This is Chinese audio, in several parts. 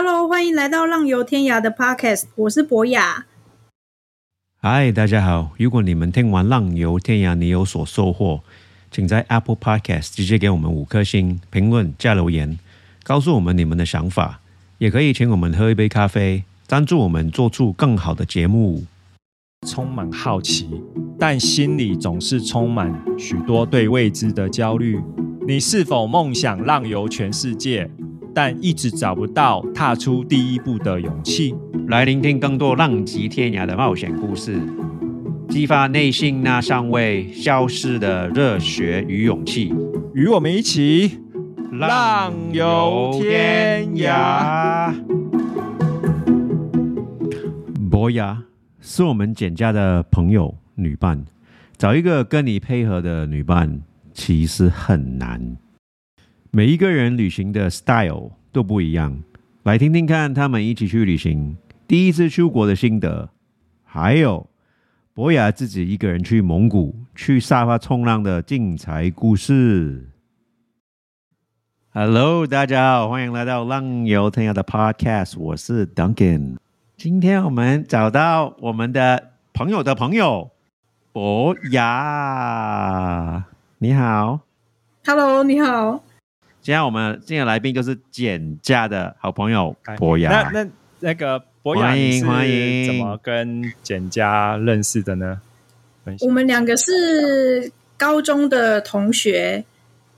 Hello，欢迎来到浪游天涯的 Podcast，我是博雅。嗨，大家好！如果你们听完《浪游天涯》，你有所收获，请在 Apple Podcast 直接给我们五颗星评论加留言，告诉我们你们的想法。也可以请我们喝一杯咖啡，赞助我们做出更好的节目。充满好奇，但心里总是充满许多对未知的焦虑。你是否梦想浪游全世界，但一直找不到踏出第一步的勇气？来聆听更多浪迹天涯的冒险故事，激发内心那尚未消失的热血与勇气。与我们一起浪游天涯。博雅是我们简家的朋友女伴，找一个跟你配合的女伴其实很难。每一个人旅行的 style 都不一样，来听听看他们一起去旅行第一次出国的心得，还有博雅自己一个人去蒙古去沙发冲浪的精彩故事。Hello，大家好，欢迎来到浪游天涯的 Podcast，我是 Duncan。今天我们找到我们的朋友的朋友博雅，你好。Hello，你好。今天我们今天的来宾就是简家的好朋友博雅。那那那个博雅，欢迎欢迎怎么跟简家认识的呢？我们两个是高中的同学，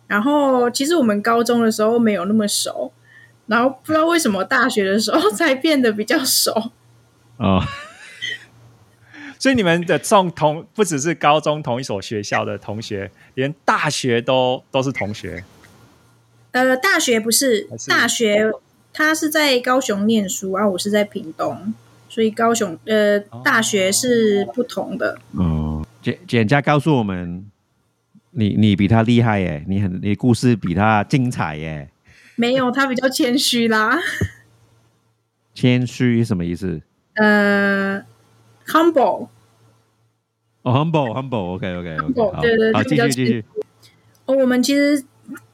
然后其实我们高中的时候没有那么熟，然后不知道为什么大学的时候才变得比较熟。哦，所以你们的同同不只是高中同一所学校的同学，连大学都都是同学。呃，大学不是是大学，他是在高雄念书，啊，我是在屏东，所以高雄呃大学是不同的。哦，简简家告诉我们，你你比他厉害耶，你很你故事比他精彩耶。没有，他比较谦虚啦。谦虚什么意思？呃，humble，哦，humble humble，OK OK OK，Humble，好，对对好，就比较继续继续。哦，我们其实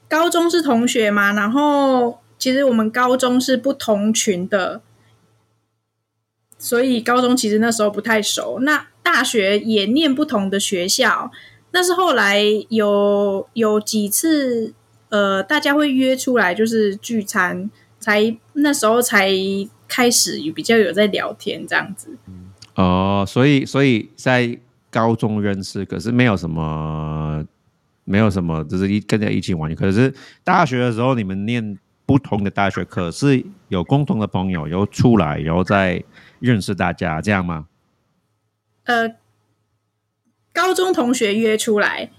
高中是同学嘛，然后其实我们高中是不同群的，所以高中其实那时候不太熟。那大学也念不同的学校，但是后来有有几次，呃，大家会约出来就是聚餐，才那时候才开始比较有在聊天这样子。哦，所以所以在高中认识，可是没有什么没有什么，就是一跟着一起玩。可是大学的时候，你们念不同的大学，可是有共同的朋友，然后出来，然后再认识大家，这样吗？呃，高中同学约出来，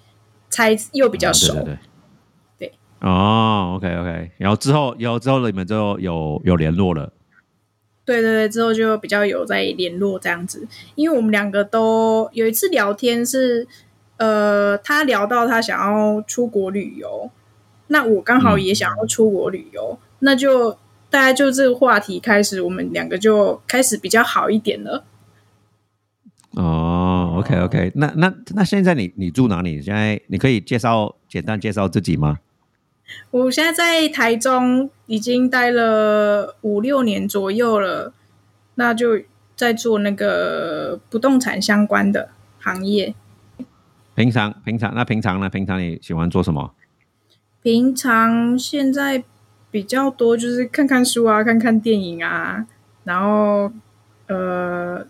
才又比较熟。对对对。对哦，OK OK，然后之后，然后之后你们就有有联络了。对对对，之后就比较有在联络这样子，因为我们两个都有一次聊天是，呃，他聊到他想要出国旅游，那我刚好也想要出国旅游，那就大家就这个话题开始，我们两个就开始比较好一点了。哦，OK OK，那那那现在你你住哪里？现在你可以介绍简单介绍自己吗？我现在在台中已经待了五六年左右了，那就在做那个不动产相关的行业。平常平常那平常呢？平常你喜欢做什么？平常现在比较多就是看看书啊，看看电影啊，然后呃，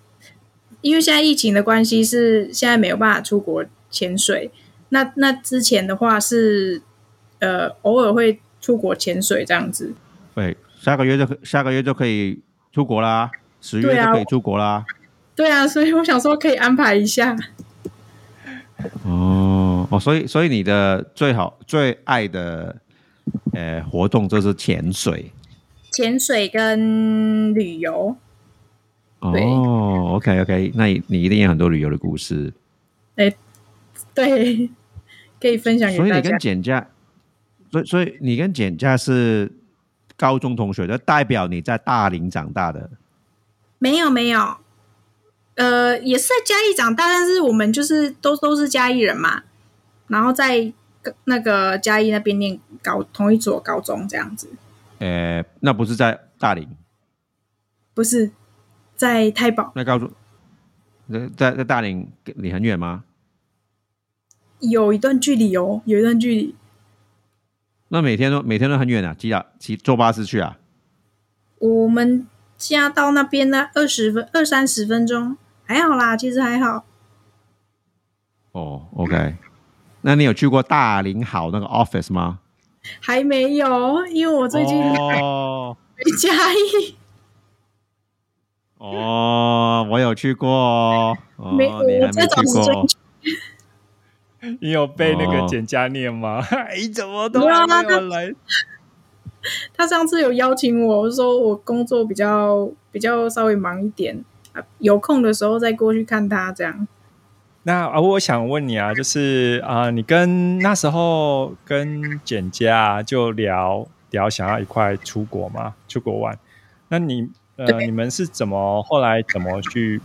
因为现在疫情的关系，是现在没有办法出国潜水。那那之前的话是呃，偶尔会出国潜水这样子。对，下个月就可下个月就可以出国啦，十月就可以出国啦。对啊，所以我想说可以安排一下。哦哦，所以所以你的最好最爱的呃活动就是潜水。潜水跟旅游，哦，OK OK，那你你一定有很多旅游的故事。哎对，可以分享给大家所以你跟。简家，所以所以你跟简家是高中同学，就代表你在大林长大的。没有没有，呃，也是在嘉义长大，但是我们就是都都是嘉义人嘛，然后在那个嘉义那边念高同一所高中这样子。呃，那不是在大林，不是在太保，那高中在在在大林离很远吗？有一段距离哦，有一段距离。那每天都每天都很远啊，骑啊骑坐巴士去啊？我们家到那边呢，二十分二三十分钟，还好啦，其实还好。哦，OK，那你有去过大林好那个 office 吗？还没有，因为我最近哦没嘉义，哦，我有去过没你还没我这种去过时间你有被那个哦简家念吗？哎，怎么都没有来？他上次有邀请我，我说我工作比较比较稍微忙一点，啊有空的时候再过去看他这样。那啊，我想问你啊，就是啊、你跟那时候跟简家啊就聊聊想要一块出国吗，出国玩。那你呃，你们是怎么后来怎么去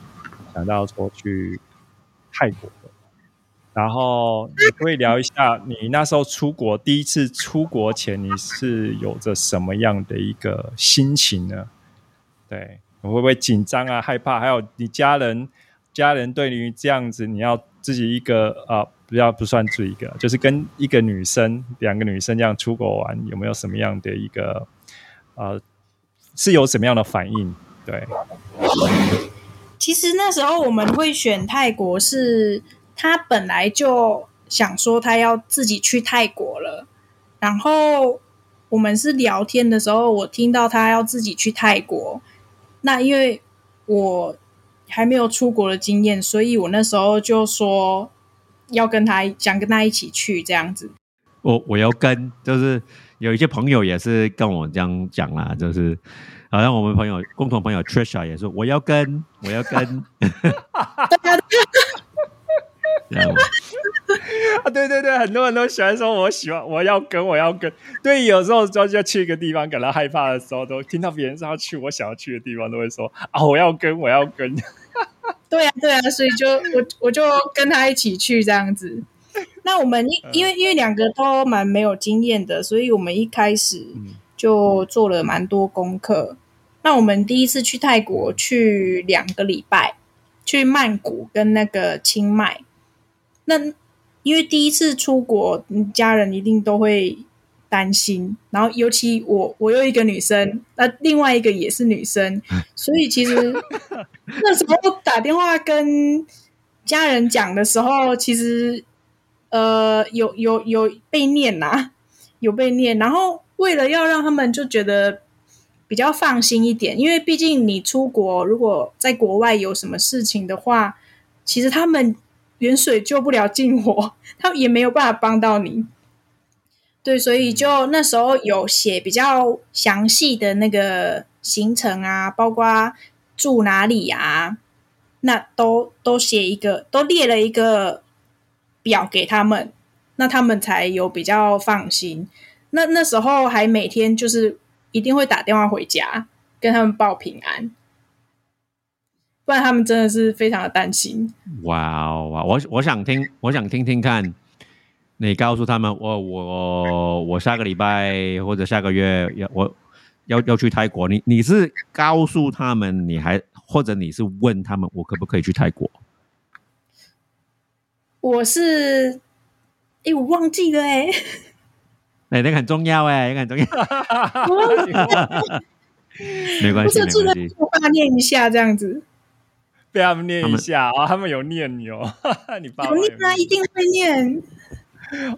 想到说去泰国的？然后你可以聊一下，你那时候出国第一次出国前，你是有着什么样的一个心情呢？对，你会不会紧张啊、害怕？还有你家人，家人对于这样子，你要自己一个啊，不要不算自己一个，就是跟一个女生、两个女生这样出国玩，有没有什么样的一个啊，是有什么样的反应？对，其实那时候我们会选泰国是，他本来就想说他要自己去泰国了，然后我们是聊天的时候，我听到他要自己去泰国，那因为我还没有出国的经验，所以我那时候就说要跟他想跟他一起去这样子。我我要跟，就是有一些朋友也是跟我这样讲啦，就是好像我们朋友共同朋友 Trisha 也说我要跟，我要跟，啊，对对对，很多人都喜欢说，我喜欢，我要跟，我要跟。对，有时候就要去一个地方，感到害怕的时候，都听到别人说要去我想要去的地方，都会说啊，我要跟，我要跟。对啊，对啊，所以就我我就跟他一起去这样子。那我们因因为因为两个都蛮没有经验的，所以我们一开始嗯就做了蛮多功课。那我们第一次去泰国去两个礼拜，去曼谷跟那个清迈。那因为第一次出国，嗯家人一定都会担心，然后尤其我我有一个女生，那另外一个也是女生，所以其实那时候打电话跟家人讲的时候，其实呃有有有被念呐、有被念，然后为了要让他们就觉得比较放心一点，因为毕竟你出国，如果在国外有什么事情的话，其实他们远水救不了近火，他也没有办法帮到你。对，所以就那时候有写比较详细的那个行程啊，包括住哪里啊，那都都写一个，都列了一个表给他们，那他们才有比较放心。那那时候还每天就是一定会打电话回家跟他们报平安，不然他们真的是非常的担心。哇哦哇！我我想听，我想听听看，你告诉他们，我我我下个礼拜或者下个月要我要要去泰国，你你是告诉他们，你还或者你是问他们，我可不可以去泰国？我是，哎，我忘记了 诶，哎、那个很重要哎，那个很重要，我忘记了，没关系，我关系。我爸念一下这样子。被他们念一下啊、哦，他们有念你哦，你爸爸有有念啊，一定会念。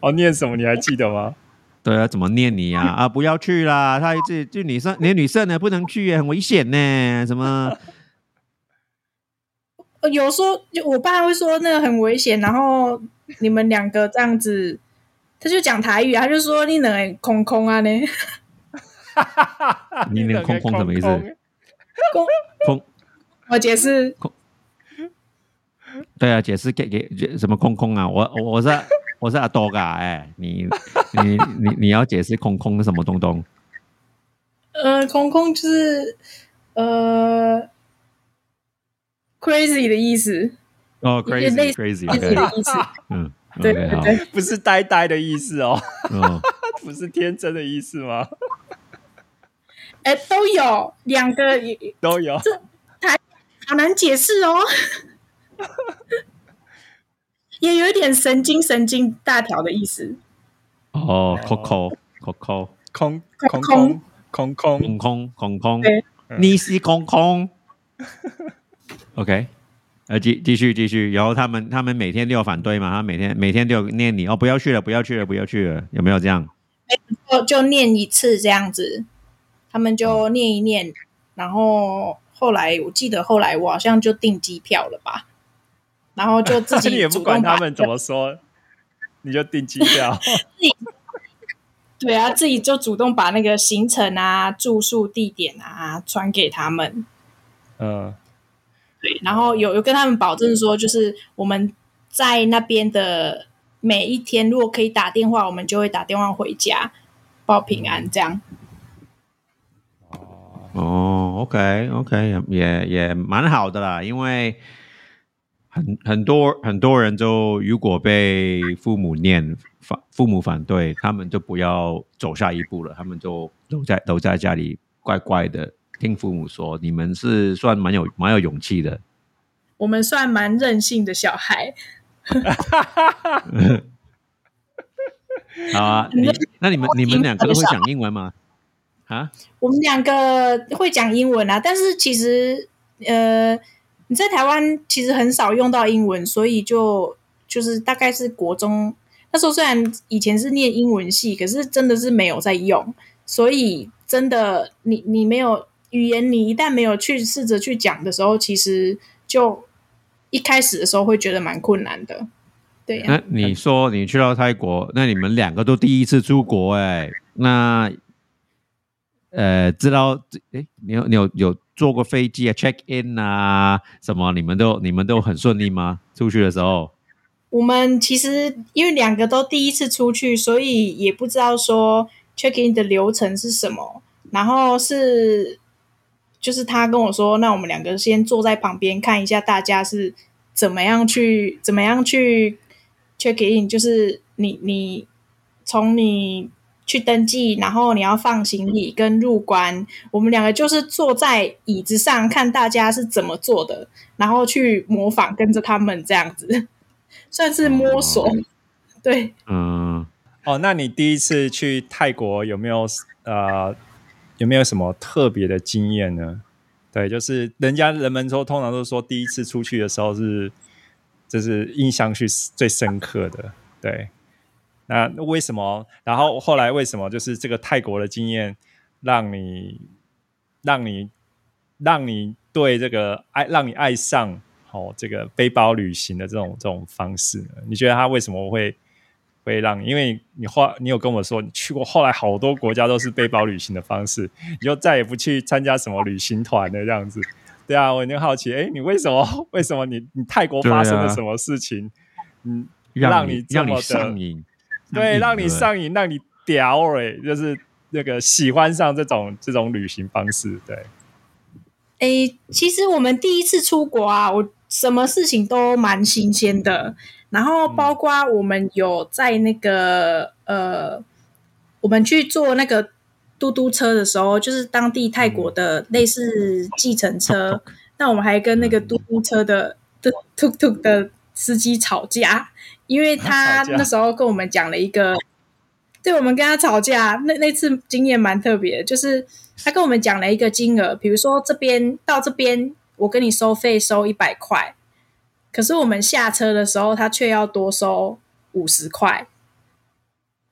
哦，念什么你还记得吗？对啊，怎么念你呀、啊？啊，不要去啦！他一直就女生，连女生呢不能去，很危险呢。什么？呃 有说，就我爸会说那个很危险，然后你们两个这样子，他就讲台语，他就说你能空空啊呢，你那个空空什么意思空，空我解释，对啊，解释给给什么空空啊？我我我是我是阿多嘎哎，你你你你要解释空空是什么东东？呃，空空就是呃 crazy 的意思，哦，crazy crazy 的意思，嗯，对对对，不是呆呆的意思哦，哦，不是天真的意思吗？哎，都有两个都有。好难解释哦，也有一点神经神经大条的意思。哦，Coco Coco 空空空空。空空空。空空空空。对，你是空空。OK，呃，继继续继续，然后他们他们每天都有反对嘛，他每天每天都有念你哦，不要去了，不要去了，不要去了，有没有这样？就就念一次这样子，他们就念一念，然后后来我记得后来我好像就订机票了吧，然后就自 己你也不管他们怎么说，你就订机票。对啊，自己就主动把那个行程啊、住宿地点啊传给他们。嗯，对，然后有有跟他们保证说，就是我们在那边的每一天，如果可以打电话，我们就会打电话回家报平安，这样。哦，OK OK，也也蛮好的啦，因为很很多很多人就如果被父母念反父母反对，他们就不要走下一步了，他们就留在留在家里乖乖的听父母说。你们是算蛮有蛮有勇气的，我们算蛮任性的小孩，好 啊。你那你们你们两个都会讲英文吗？啊？我们两个会讲英文啊，但是其实呃，你在台湾其实很少用到英文，所以就就是大概是国中那时候，虽然以前是念英文系，可是真的是没有在用，所以真的你你没有语言，你一旦没有去试着去讲的时候，其实就一开始的时候会觉得蛮困难的。对呀、那你说你去到泰国，那你们两个都第一次出国哎、那呃，知道哎，你有你有有坐过飞机啊，check in 啊，什么？你们都你们都很顺利吗？出去的时候？我们其实因为两个都第一次出去，所以也不知道说 check in 的流程是什么。然后是就是他跟我说，那我们两个先坐在旁边看一下大家是怎么样去怎么样去 check in，就是你你从你去登记，然后你要放行李跟入关，我们两个就是坐在椅子上看大家是怎么做的，然后去模仿跟着他们这样子。算是摸索，哦对，嗯，哦，那你第一次去泰国有没有呃有没有什么特别的经验呢？对，就是人家人们说，通常都说第一次出去的时候是，就是印象是最深刻的。对，那为什么？然后后来为什么？就是这个泰国的经验让你让你让你对这个爱让你爱上哦这个背包旅行的这种这种方式呢？你觉得它为什么会会让你？因为你后你有跟我说，你去过后来好多国家都是背包旅行的方式，你就再也不去参加什么旅行团的这样子。对啊，我就好奇，哎，你为什么？为什么你你泰国发生了什么事情？嗯，让你让你上瘾，对，让你上瘾，让你屌哎、就是那个喜欢上这种这种旅行方式。对，诶，其实我们第一次出国啊，我什么事情都蛮新鲜的，然后包括我们有在那个呃，我们去坐那个嘟嘟车的时候，就是当地泰国的类似计程车，那我们还跟那个嘟嘟车的的嘟嘟的司机吵架，因为 他那时候跟我们讲了一个。对，我们跟他吵架，那那次经验蛮特别的，就是他跟我们讲了一个金额，比如说这边到这边，我跟你收费收一百块，可是我们下车的时候，他却要多收五十块，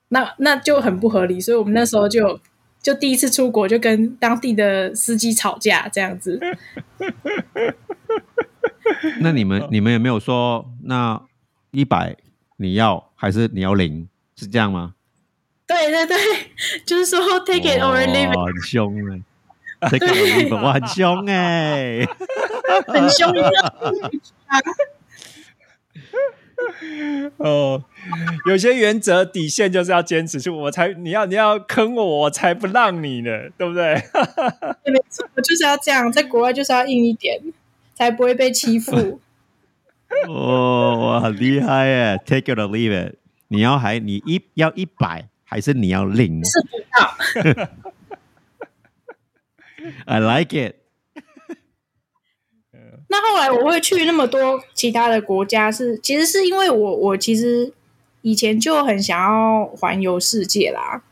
那那就很不合理，所以我们那时候就就第一次出国就跟当地的司机吵架这样子。那你们你们有没有说那一百你要还是你要零？是这样吗？对对对，就是说 take it or leave it，很凶哎、take it or leave it，哇，很凶哎、很凶的。哦，有些原则底线就是要坚持住，我才你要你要坑我，我才不让你呢，对不对？对没错，就是要这样，在国外就是要硬一点，才不会被欺负。哦，哇，很厉害耶！Take it or leave it，你要还你一要一百，还是你要零？是不到，I like it。那后来我会去那么多其他的国家是，其实是因为我我其实以前就很想要环游世界啦。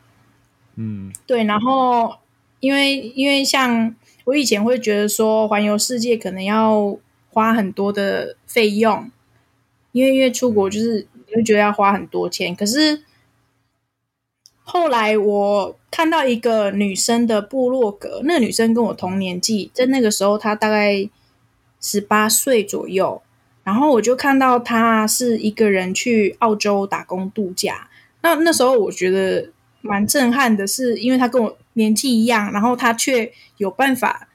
嗯对，然后因为因为像我以前会觉得说环游世界可能要花很多的费用，因为因为出国就是你会觉得要花很多钱，可是后来我看到一个女生的部落格，那个女生跟我同年纪，在那个时候她大概十八岁左右，然后我就看到她是一个人去澳洲打工度假，那那时候我觉得蛮震撼的是，因为她跟我年纪一样，然后她却有办法，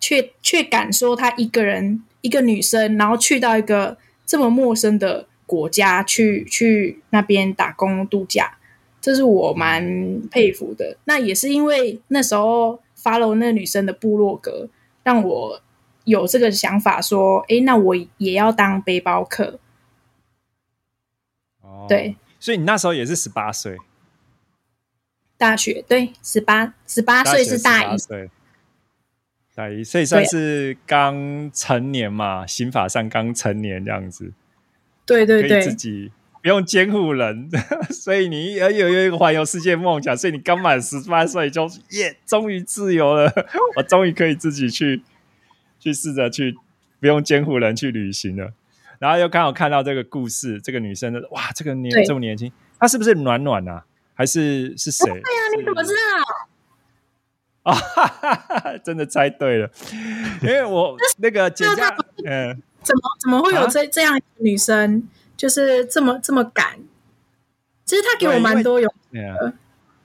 却却敢说她一个人一个女生，然后去到一个这么陌生的国家去去那边打工度假，这是我蛮佩服的。那也是因为那时候 follow 那个女生的部落格，让我有这个想法，说，哎，那我也要当背包客。哦，对，所以你那时候也是十八岁，大学对，十八十八岁是大一。18，岁大一，所以算是刚成年嘛，刑法上刚成年这样子，对对对自，己不用监护人，所以你有有有一个环游世界梦想，所以你刚满十八岁就耶，终于自由了，我终于可以自己去去试着去不用监护人去旅行了。然后又刚好看到这个故事，这个女生的哇，这个年这么年轻，她是不是暖暖啊？还是是谁？对呀啊，你怎么知道？啊，哈哈哈真的猜对了，因为我 那个姐姐，嗯，怎么怎么会有啊？这、这样一个女生，就是这么这么敢？其实她给我蛮多勇对啊，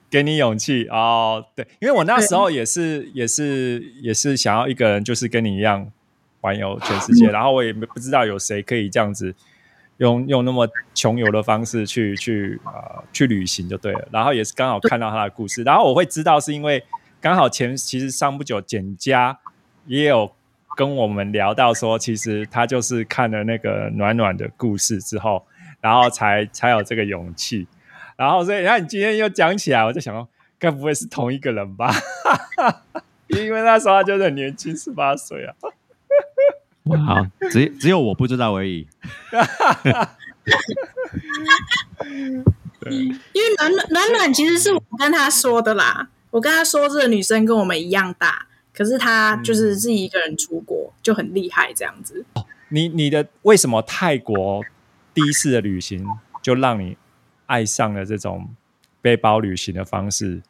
给你勇气。哦。对，因为我那时候也是也是也是想要一个人，就是跟你一样环游全世界，然后我也不知道有谁可以这样子用用那么穷游的方式去去呃去旅行就对了。然后也是刚好看到他的故事，然后我会知道是因为刚好前其实上不久简家也有。跟我们聊到说，其实他就是看了那个暖暖的故事之后，然后才才有这个勇气。然后所以，那你今天又讲起来，我就想说，该不会是同一个人吧？因为那时候他就是很年轻，十八岁啊。好，只只有我不知道而已。对，因为暖暖暖暖其实是我跟他说的啦，我跟他说这个女生跟我们一样大，可是她就是自己一个人出国，就很厉害这样子。你你的为什么泰国第一次的旅行就让你爱上了这种背包旅行的方式？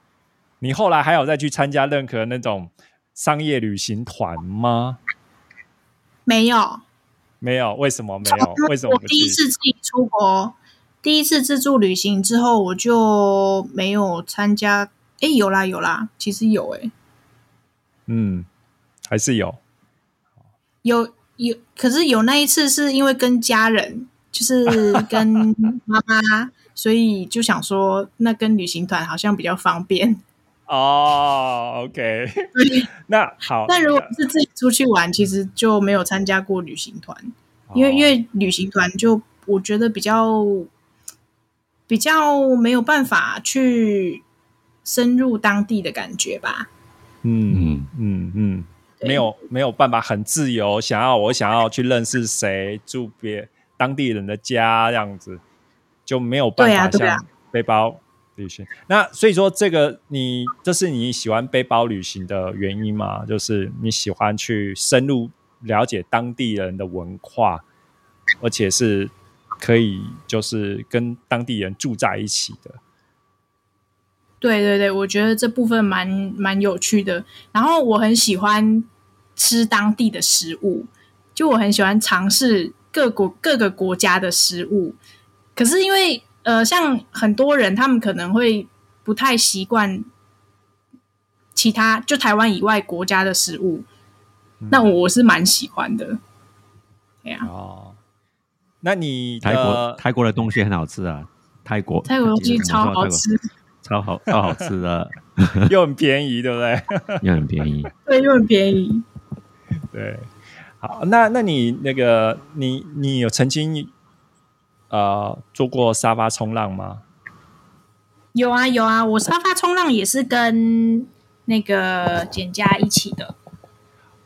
你后来还有再去参加任何那种商业旅行团吗？没有，没有，为什么没有？为什么我？第一次自己出国，第一次自助旅行之后，我就没有参加。诶，有啦有啦，其实有诶，嗯，还是有。有有，可是有那一次是因为跟家人，就是 跟妈妈，所以就想说，那跟旅行团好像比较方便。哦，OK，那好，但如果是自己出去玩，其实就没有参加过旅行团，因为哦因为旅行团就我觉得比较比较没有办法去深入当地的感觉吧。嗯嗯嗯嗯，没有没有办法很自由，想要我想要去认识谁，住别当地人的家这样子，就没有办法像背包旅行。那所以说，这个你这是你喜欢背包旅行的原因吗？就是你喜欢去深入了解当地人的文化，而且是可以就是跟当地人住在一起的。对对对，我觉得这部分蛮蛮有趣的。然后我很喜欢吃当地的食物，就我很喜欢尝试各国各个国家的食物。可是因为呃，像很多人他们可能会不太习惯其他就台湾以外国家的食物，那我是蛮喜欢的。对呀、哦，那你泰国泰国的东西很好吃啊，泰国泰国东西超好，吃，超好 超好吃的，又很便宜，对不对？又很便宜。对，又很便宜。对，好，那那你那个你你有曾经呃做过沙发冲浪吗？有啊有啊，我沙发冲浪也是跟那个简家一起的。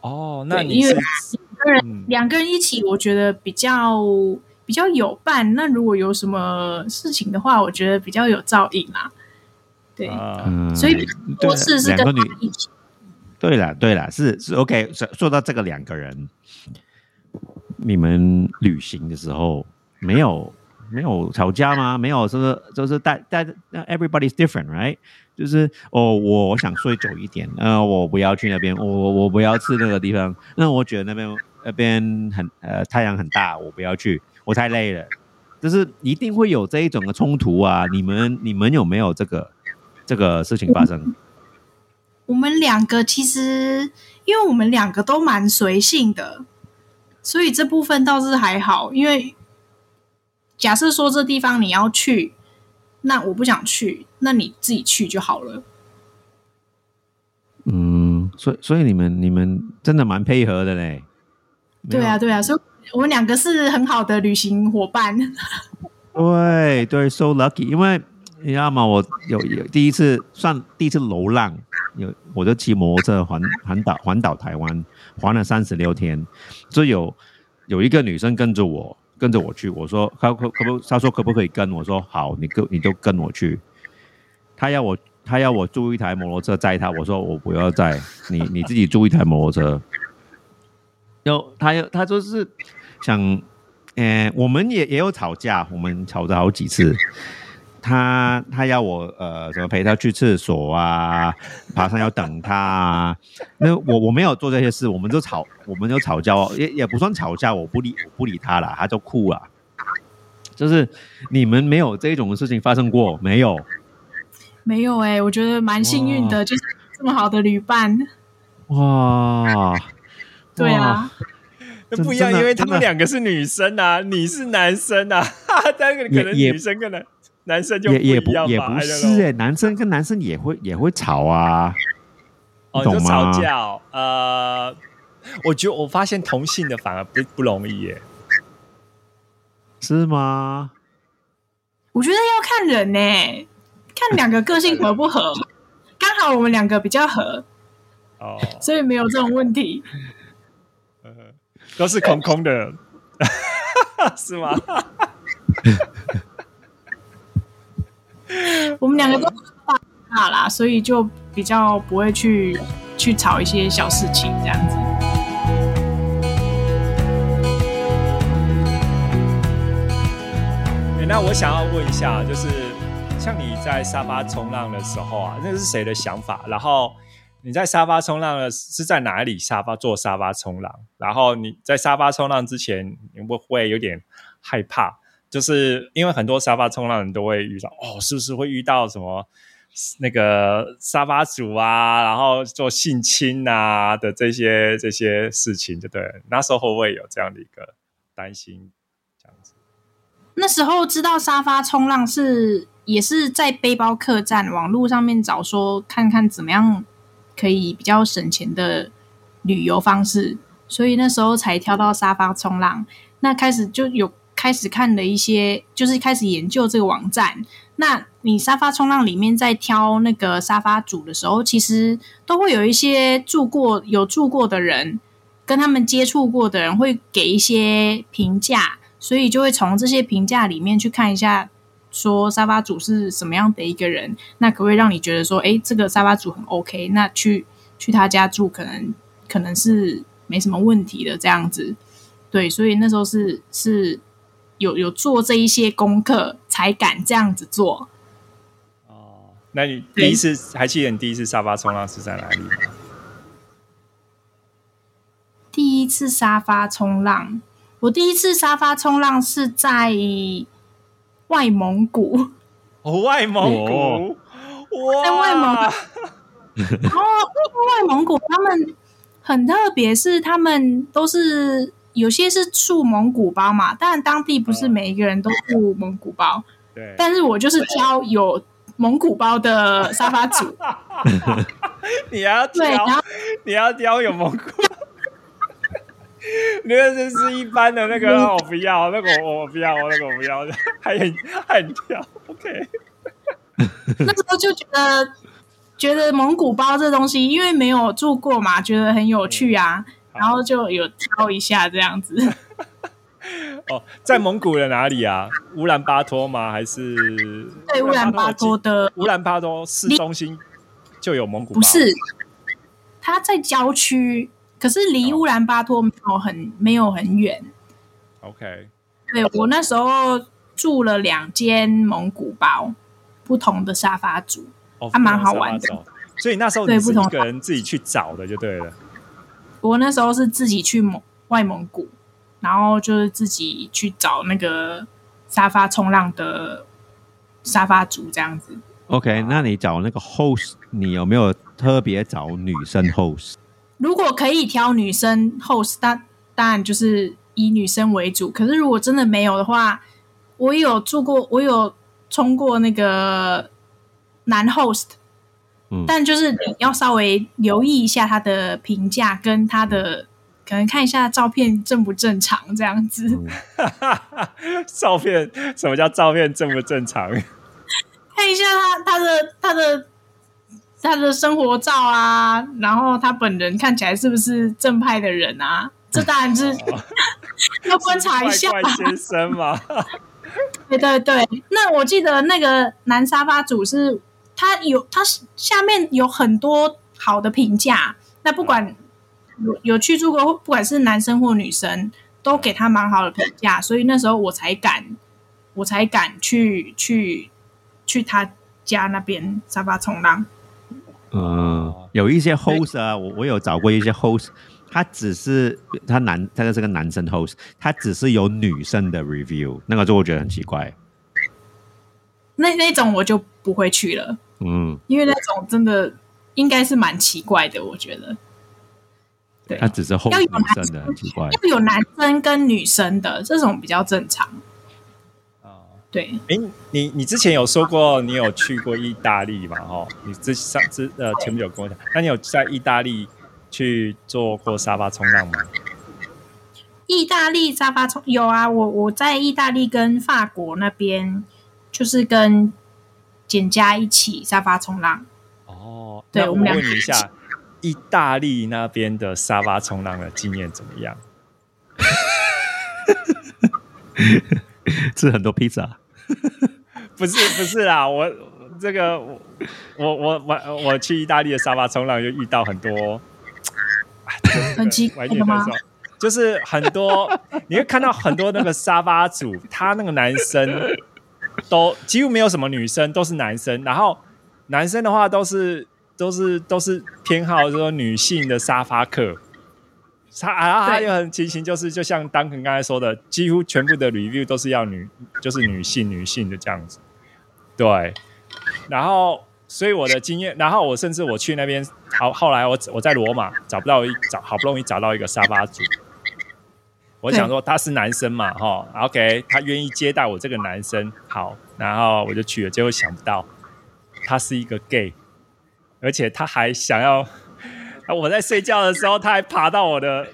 哦，那对因为你是两个人嗯两个人一起，我觉得比较比较有伴。那如果有什么事情的话，我觉得比较有照应啦。对，所以对多事是跟两个女他一起。对了，对了，是是 OK 说。说到这个两个人，你们旅行的时候没有没有吵架吗？没有，是不是就是大大那 everybody's different right？就是哦，我我想睡久一点，呃，我不要去那边，我我我不要去那个地方，那我觉得那边那边很呃太阳很大，我不要去，我太累了。就是一定会有这一种的冲突啊！你们你们有没有这个这个事情发生？我们两个其实，因为我们两个都蛮随性的，所以这部分倒是还好。因为假设说这地方你要去，那我不想去，那你自己去就好了。嗯，所以所以你们你们真的蛮配合的嘞。对啊，，对啊，所以我们两个是很好的旅行伙伴。对对，so lucky，因为你知道吗？我有有第一次算第一次流浪，有我就骑摩托车环环岛环岛台湾，环了三十六天，就有有一个女生跟着我跟着我去，我说可可可不，她说可不可以跟我说好，你跟你就跟我去。她要我她要我租一台摩托车载她，我说我不要载，你你自己租一台摩托车。有她有她就是想，呃，我们也也有吵架，我们吵了好几次。他他要我呃什么陪他去厕所啊，爬山要等他啊。那我我没有做这些事，我们就吵，我们就吵架哦，也也不算吵架，我不理我不理他了，他就哭了。就是你们没有这种事情发生过没有？没有哎、我觉得蛮幸运的，就是这么好的旅伴。哇，对啊，那不一样，因为他们两个是女生啊，你是男生啊，哈哈，但是可能女生跟男男生就也也不也不是哎、男生跟男生也会也会吵啊，哦，就吵？架哦、呃，我觉得我发现同性的反而不不容易耶。是吗？我觉得要看人呢、看两个个性合不合。刚好我们两个比较合，哦，所以没有这种问题。都是空空的，是吗？我们两个都大大啦，所以就比较不会去去吵一些小事情这样子。欸那我想要问一下，就是像你在沙发冲浪的时候啊，那是谁的想法？然后你在沙发冲浪的是在哪里沙发做沙发冲浪？然后你在沙发冲浪之前，你会不会有点害怕？就是因为很多沙发冲浪人都会遇到，哦，是不是会遇到什么那个沙发主啊，然后做性侵啊的这些这些事情，对不对？那时候会不会有这样的一个担心？这样子？那时候知道沙发冲浪是也是在背包客栈网络上面找说看看怎么样可以比较省钱的旅游方式，所以那时候才挑到沙发冲浪。那开始就有开始看了一些，就是开始研究这个网站。那你沙发冲浪里面在挑那个沙发主的时候，其实都会有一些住过有住过的人，跟他们接触过的人会给一些评价，所以就会从这些评价里面去看一下，说沙发主是什么样的一个人，那可不可以让你觉得说，诶，这个沙发主很 OK，那去去他家住可能可能是没什么问题的这样子。对，所以那时候是是有有做这一些功课，才敢这样子做。哦，那你第一次还记得你第一次沙发冲浪是在哪里吗？第一次沙发冲浪，我第一次沙发冲浪是在外蒙古，哦，外蒙古，在外蒙古，然后外蒙古他们很特别，是他们都是有些是住蒙古包嘛，当然当地不是每一个人都住蒙古包，对，但是我就是挑有蒙古包的沙发主，你要对，然挑，后你要挑有蒙古。那个就是一般的那个，我不要，那个我我不要，那个我不要，还很还很挑，OK。那时候就觉得觉得蒙古包这东西，因为没有住过嘛，觉得很有趣啊，然后就有挑一下这样子。哦，在蒙古的哪里啊？乌兰巴托吗？还是对乌兰巴托的乌兰巴托市中心就有蒙古包？不是，它在郊区，可是离乌兰巴托没有很没有很远。OK，对我那时候住了两间蒙古包，不同的沙发组，哦，还蛮好玩的。所以那时候你是对不同一个人自己去找的就对了。我那时候是自己去蒙外蒙古，然后就是自己去找那个沙发冲浪的沙发族这样子。OK，那你找那个 host，你有没有特别找女生 host？如果可以挑女生 host，但当然就是以女生为主。可是如果真的没有的话，我有住过，我有冲过那个男 host，嗯但就是你要稍微留意一下他的评价跟他的，可能看一下照片正不正常这样子。照片什么叫照片正不正常？看一下他他的他的他的生活照啊，然后他本人看起来是不是正派的人啊？这当然是 要观察一下。怪怪先生嘛，对对对，那我记得那个男沙发主是他有他下面有很多好的评价，那不管有有去住过，不管是男生或女生，都给他蛮好的评价，所以那时候我才敢，我才敢去去去他家那边沙发冲浪。嗯，有一些 host 啊，我我有找过一些 host，他只是他男，他是个男生 host，他只是有女生的 review，那个就我觉得很奇怪。那那种我就不会去了，嗯，因为那种真的应该是蛮奇怪的，我觉得。对，他只是 host 要有男生的，很奇怪。要有男生跟女生的这种比较正常。哦对，哎，你你之前有说过你有去过意大利嘛？哦，你之上之呃前面有跟我讲，那你有在意大利去做过沙发冲浪吗？意大利沙发冲有啊，我我在意大利跟法国那边就是跟简家一起沙发冲浪。哦，那我对我们两个问你一下，意大利那边的沙发冲浪的经验怎么样？吃很多披萨。不是不是啦，我这个我我我我我去意大利的沙发冲浪，就遇到很多，很奇怪的吗就是很多，你会看到很多那个沙发组，他那个男生都几乎没有什么女生，都是男生，然后男生的话都是都是都是偏好说女性的沙发客。他啊，还对有很情形就是，就像当肯刚才说的，几乎全部的 review 都是要女，就是女性女性的这样子。对，然后所以我的经验，然后我甚至我去那边，好后来我我在罗马找不到一找，好不容易找到一个沙发主，我想说他是男生嘛，哈，OK，他愿意接待我这个男生，好，然后我就去了，结果想不到他是一个 gay，而且他还想要，我在睡觉的时候，他还爬到我的，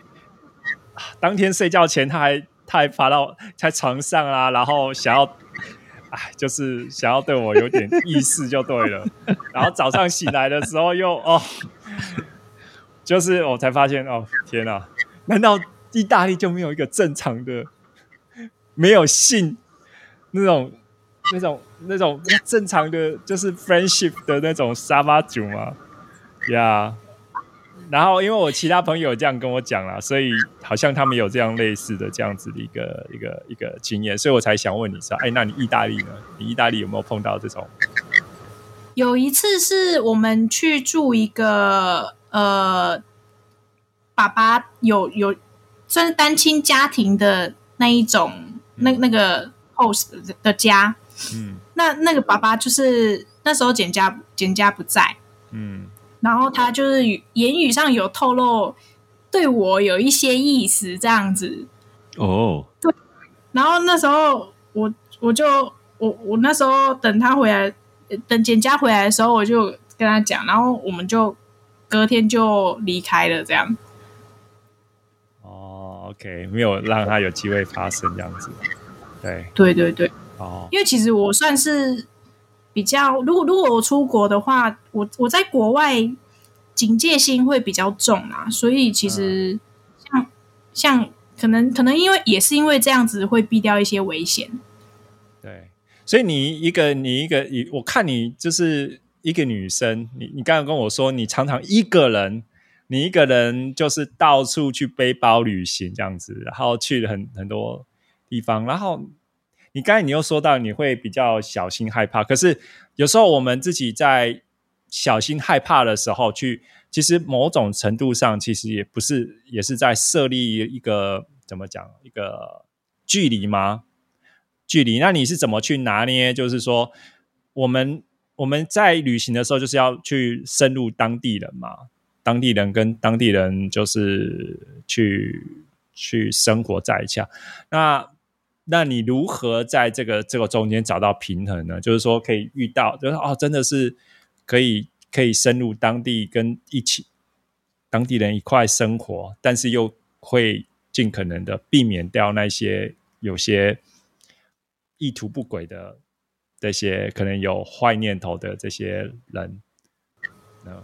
当天睡觉前他还他还爬到在床上啊，然后想要。哎，就是想要对我有点意思就对了，然后早上醒来的时候又哦，就是我才发现哦，天哪、难道意大利就没有一个正常的没有性那种那种那种正常的就是 friendship 的那种沙发主吗？呀、然后因为我其他朋友这样跟我讲了，所以好像他们有这样类似的这样子的一个一个一个经验，所以我才想问你说，哎，那你意大利呢？你意大利有没有碰到这种？有一次是我们去住一个呃，爸爸有有算是单亲家庭的那一种，那那个 host 的的家，嗯。那那个爸爸就是那时候简家简家不在，嗯。然后他就是语言语上有透露对我有一些意思这样子，哦，对。然后那时候我我就我我那时候等他回来，呃等简家回来的时候，我就跟他讲，然后我们就隔天就离开了，这样。哦，OK，没有让他有机会发生这样子。对，对对对，哦，因为其实我算是比较，如果如果我出国的话，我我在国外警戒心会比较重啊，所以其实像、像可能可能因为也是因为这样子会避掉一些危险。对，所以你一个你一个你，我看你就是一个女生，你你刚刚跟我说，你常常一个人，你一个人就是到处去背包旅行这样子，然后去了很很多地方，然后你刚才你又说到你会比较小心害怕，可是有时候我们自己在小心害怕的时候去，其实某种程度上其实也不是也是在设立一个怎么讲一个距离吗？距离，那你是怎么去拿捏？就是说，我们我们在旅行的时候，就是要去深入当地人嘛，当地人跟当地人就是去去生活在一起。那那你如何在这个这个中间找到平衡呢？就是说，可以遇到，就是哦，真的是可以可以深入当地跟一起当地人一块生活，但是又会尽可能的避免掉那些有些。意图不轨的这些可能有坏念头的这些人，嗯，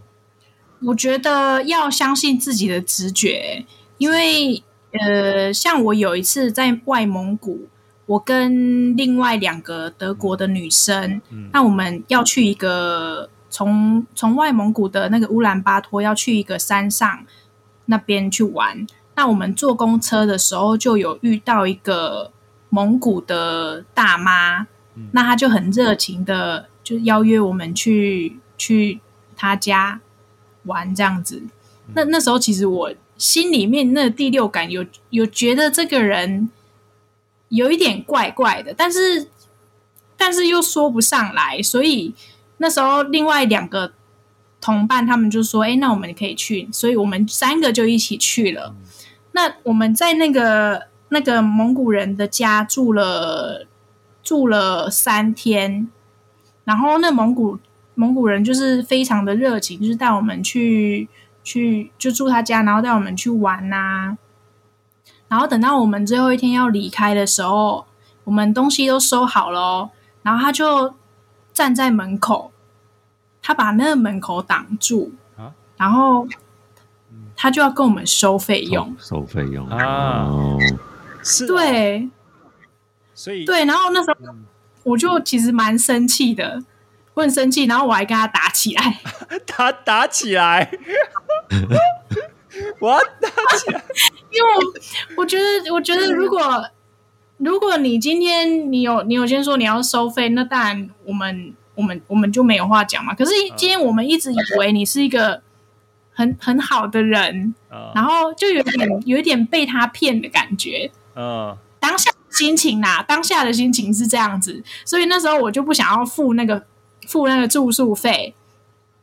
我觉得要相信自己的直觉，因为呃，像我有一次在外蒙古，我跟另外两个德国的女生，那我们要去一个从从外蒙古的那个乌兰巴托要去一个山上那边去玩，那我们坐公车的时候就有遇到一个。蒙古的大妈，那她就很热情的，就邀约我们去去她家玩这样子。那那时候其实我心里面那第六感有有觉得这个人有一点怪怪的，但是但是又说不上来，所以那时候另外两个同伴他们就说：“哎，那我们可以去。”所以我们三个就一起去了。那我们在那个。那个蒙古人的家住了住了三天，然后那蒙古蒙古人就是非常的热情，就是带我们去去就住他家，然后带我们去玩呐。然后等到我们最后一天要离开的时候，我们东西都收好了，然后他就站在门口，他把那个门口挡住。啊，然后他就要跟我们收费用，收费用。啊。是，对，所以对，然后那时候我就其实蛮生气的，我很生气，然后我还跟他打起来，打打起来，我要打起来，因为我我觉得，我觉得如果如果你今天你有你有先说你要收费，那当然我们我们我们就没有话讲嘛。可是今天我们一直以为你是一个。很很好的人，然后就有点有一点被他骗的感觉。嗯，当下心情呐，当下的心情是这样子，所以那时候我就不想要付那个付那个住宿费。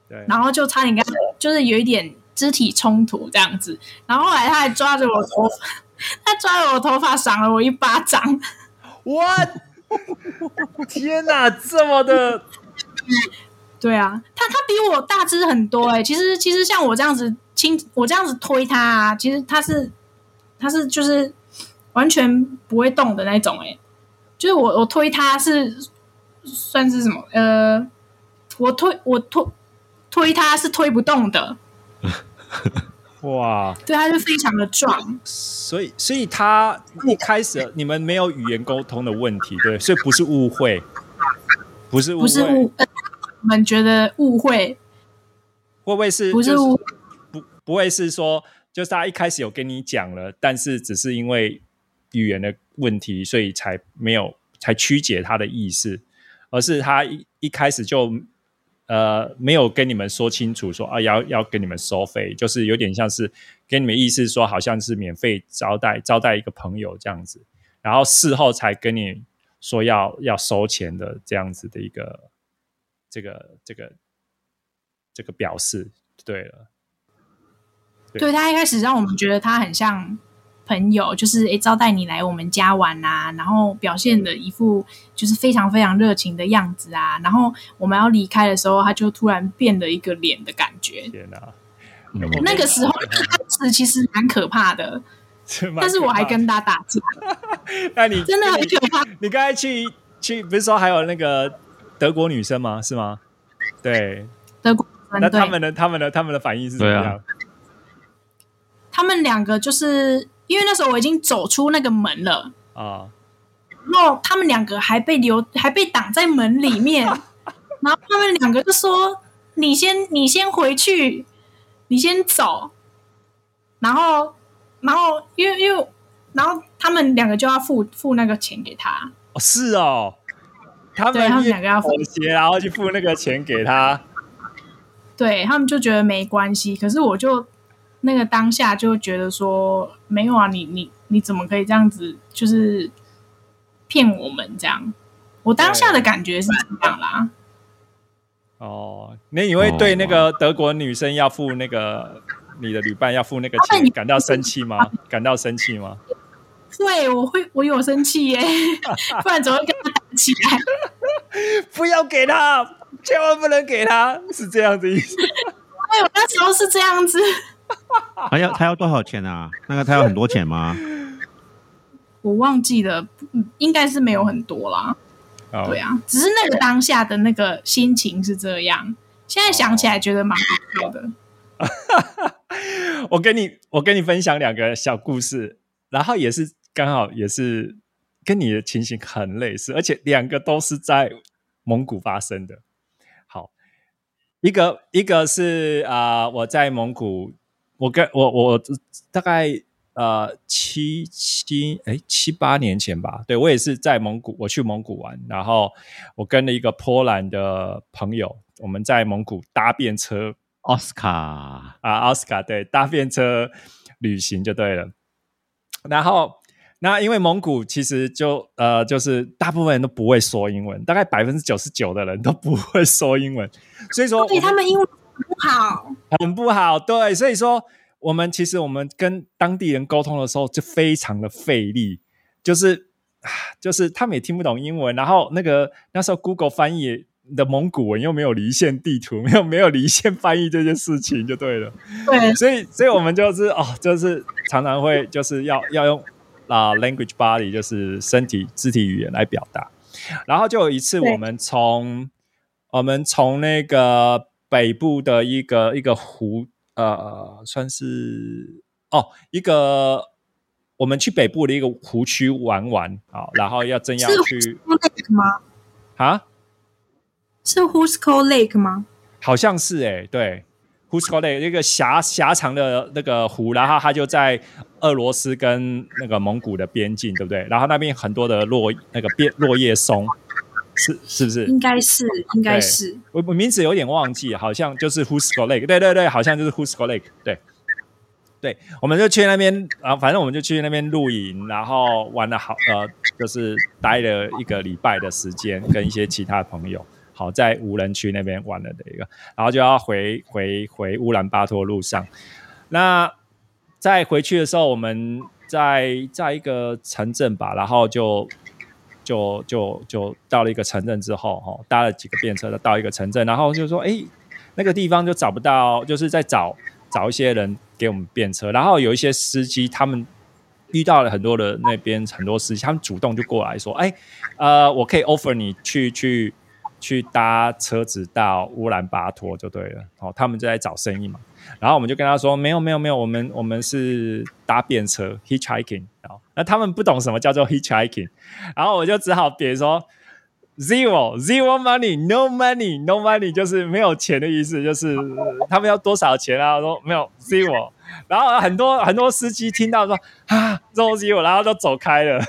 对，然后就差点跟就是有一点肢体冲突这样子。然后后来他还抓着我头发，他抓着我头发赏了我一巴掌。我 天哪，这么的！对啊，他他比我大只很多哎。其实其实像我这样子轻，我这样子推他啊，其实他是他是就是完全不会动的那种哎。就是我我推他是算是什么？呃，我推我推推他是推不动的。哇！对，他就非常的壮。所以所以他一开始你们没有语言沟通的问题，对，所以不是误会，不是不是误。我们觉得误会会不会是不是误不不会是说，就是他一开始有跟你讲了，但是只是因为语言的问题，所以才没有才曲解他的意思，而是他一一开始就呃没有跟你们说清楚，说啊要要跟你们收费，就是有点像是跟你们意思说，好像是免费招待招待一个朋友这样子，然后事后才跟你说要要收钱的这样子的一个。这个这个这个表示对了，对他一开始让我们觉得他很像朋友，就是诶招待你来我们家玩啊，然后表现的一副就是非常非常热情的样子啊，然后我们要离开的时候，他就突然变了一个脸的感觉。天哪！那个时候是其实蛮可怕的，但是我还跟他打架。那你真的很可怕。你刚才去去不是说还有那个？德国女生吗？是吗？对，德国那对他们的他们的他们的反应是怎么样啊样？他们两个就是因为那时候我已经走出那个门了，啊，然后他们两个还被留还被挡在门里面，然后他们两个就说：“你先你先回去，你先走。”然后然后因为因为然后他们两个就要付付那个钱给他，哦，是哦，他们他们两个要付。妥协，然后去付那个钱给他。对他们就觉得没关系，可是我就那个当下就觉得说没有啊，你你你怎么可以这样子，就是骗我们这样？我当下的感觉是这样啦。哦，那你会对那个德国女生要付那个你的旅伴要付那个钱感到生气吗？感到生气吗？会，我会，我有生气耶，不然怎么会跟他打起来？不要给他，千万不能给他，是这样的意思。对，我那时候是这样子，他要他要多少钱啊？那个他要很多钱吗？我忘记了，嗯应该是没有很多啦。哦对啊，只是那个当下的那个心情是这样，现在想起来觉得蛮好笑的。我跟你我跟你分享两个小故事，然后也是刚好也是跟你的情形很类似，而且两个都是在蒙古发生的。好，一个一个是啊、呃我在蒙古，我跟我我大概呃七七哎七八年前吧，对我也是在蒙古，我去蒙古玩，然后我跟了一个波兰的朋友，我们在蒙古搭便车。奥斯卡啊，奥斯卡对搭便车旅行就对了。然后，那因为蒙古其实就呃，就是大部分人都不会说英文，大概百分之九十九的人都不会说英文，所以说对他们英文不好，很不好。对，所以说我们其实我们跟当地人沟通的时候就非常的费力，就是啊就是他们也听不懂英文，然后那个那时候 Google 翻译的蒙古文又没有离线地图，没有没有离线翻译这件事情就对了。对，所以，所以我们就是哦，就是常常会就是要要用啊、language body，就是身体肢体语言来表达。然后就有一次，我们从我们从那个北部的一个一个湖，呃，算是哦一个我们去北部的一个湖区玩玩啊、然后要真要去 Lake 吗？啊，是 Husco Lake 吗？好像是哎、对 h u s k o l e 一个狭狭长的那个湖，然后它就在俄罗斯跟那个蒙古的边境，对不对？然后那边很多的落那个边落叶松，是是不是？应该是，应该是。我我名字有点忘记，好像就是 h u s k o Lake，对对对，好像就是 h u s k o Lake，对。对，我们就去那边啊，反正我们就去那边露营，然后玩了好呃，就是待了一个礼拜的时间，跟一些其他朋友，好在无人区那边玩了的一个，然后就要回回回乌兰巴托路上，那在回去的时候，我们在在一个城镇吧，然后就就就就到了一个城镇之后，哈、搭了几个便车到一个城镇，然后就说，哎，那个地方就找不到，就是在找找一些人给我们便车，然后有一些司机他们遇到了很多的那边很多司机，他们主动就过来说，哎，呃，我可以 offer 你去去去搭车子到乌兰巴托就对了，哦，他们就在找生意嘛。然后我们就跟他说：“没有，没有，没有，我们我们是搭便车 hitchhiking。”然后那他们不懂什么叫做 hitchhiking，然后我就只好别说 zero zero money no money no money，就是没有钱的意思，就是他们要多少钱啊？我说没有 zero。然后很多很多司机听到说啊 zero zero，然后都走开了。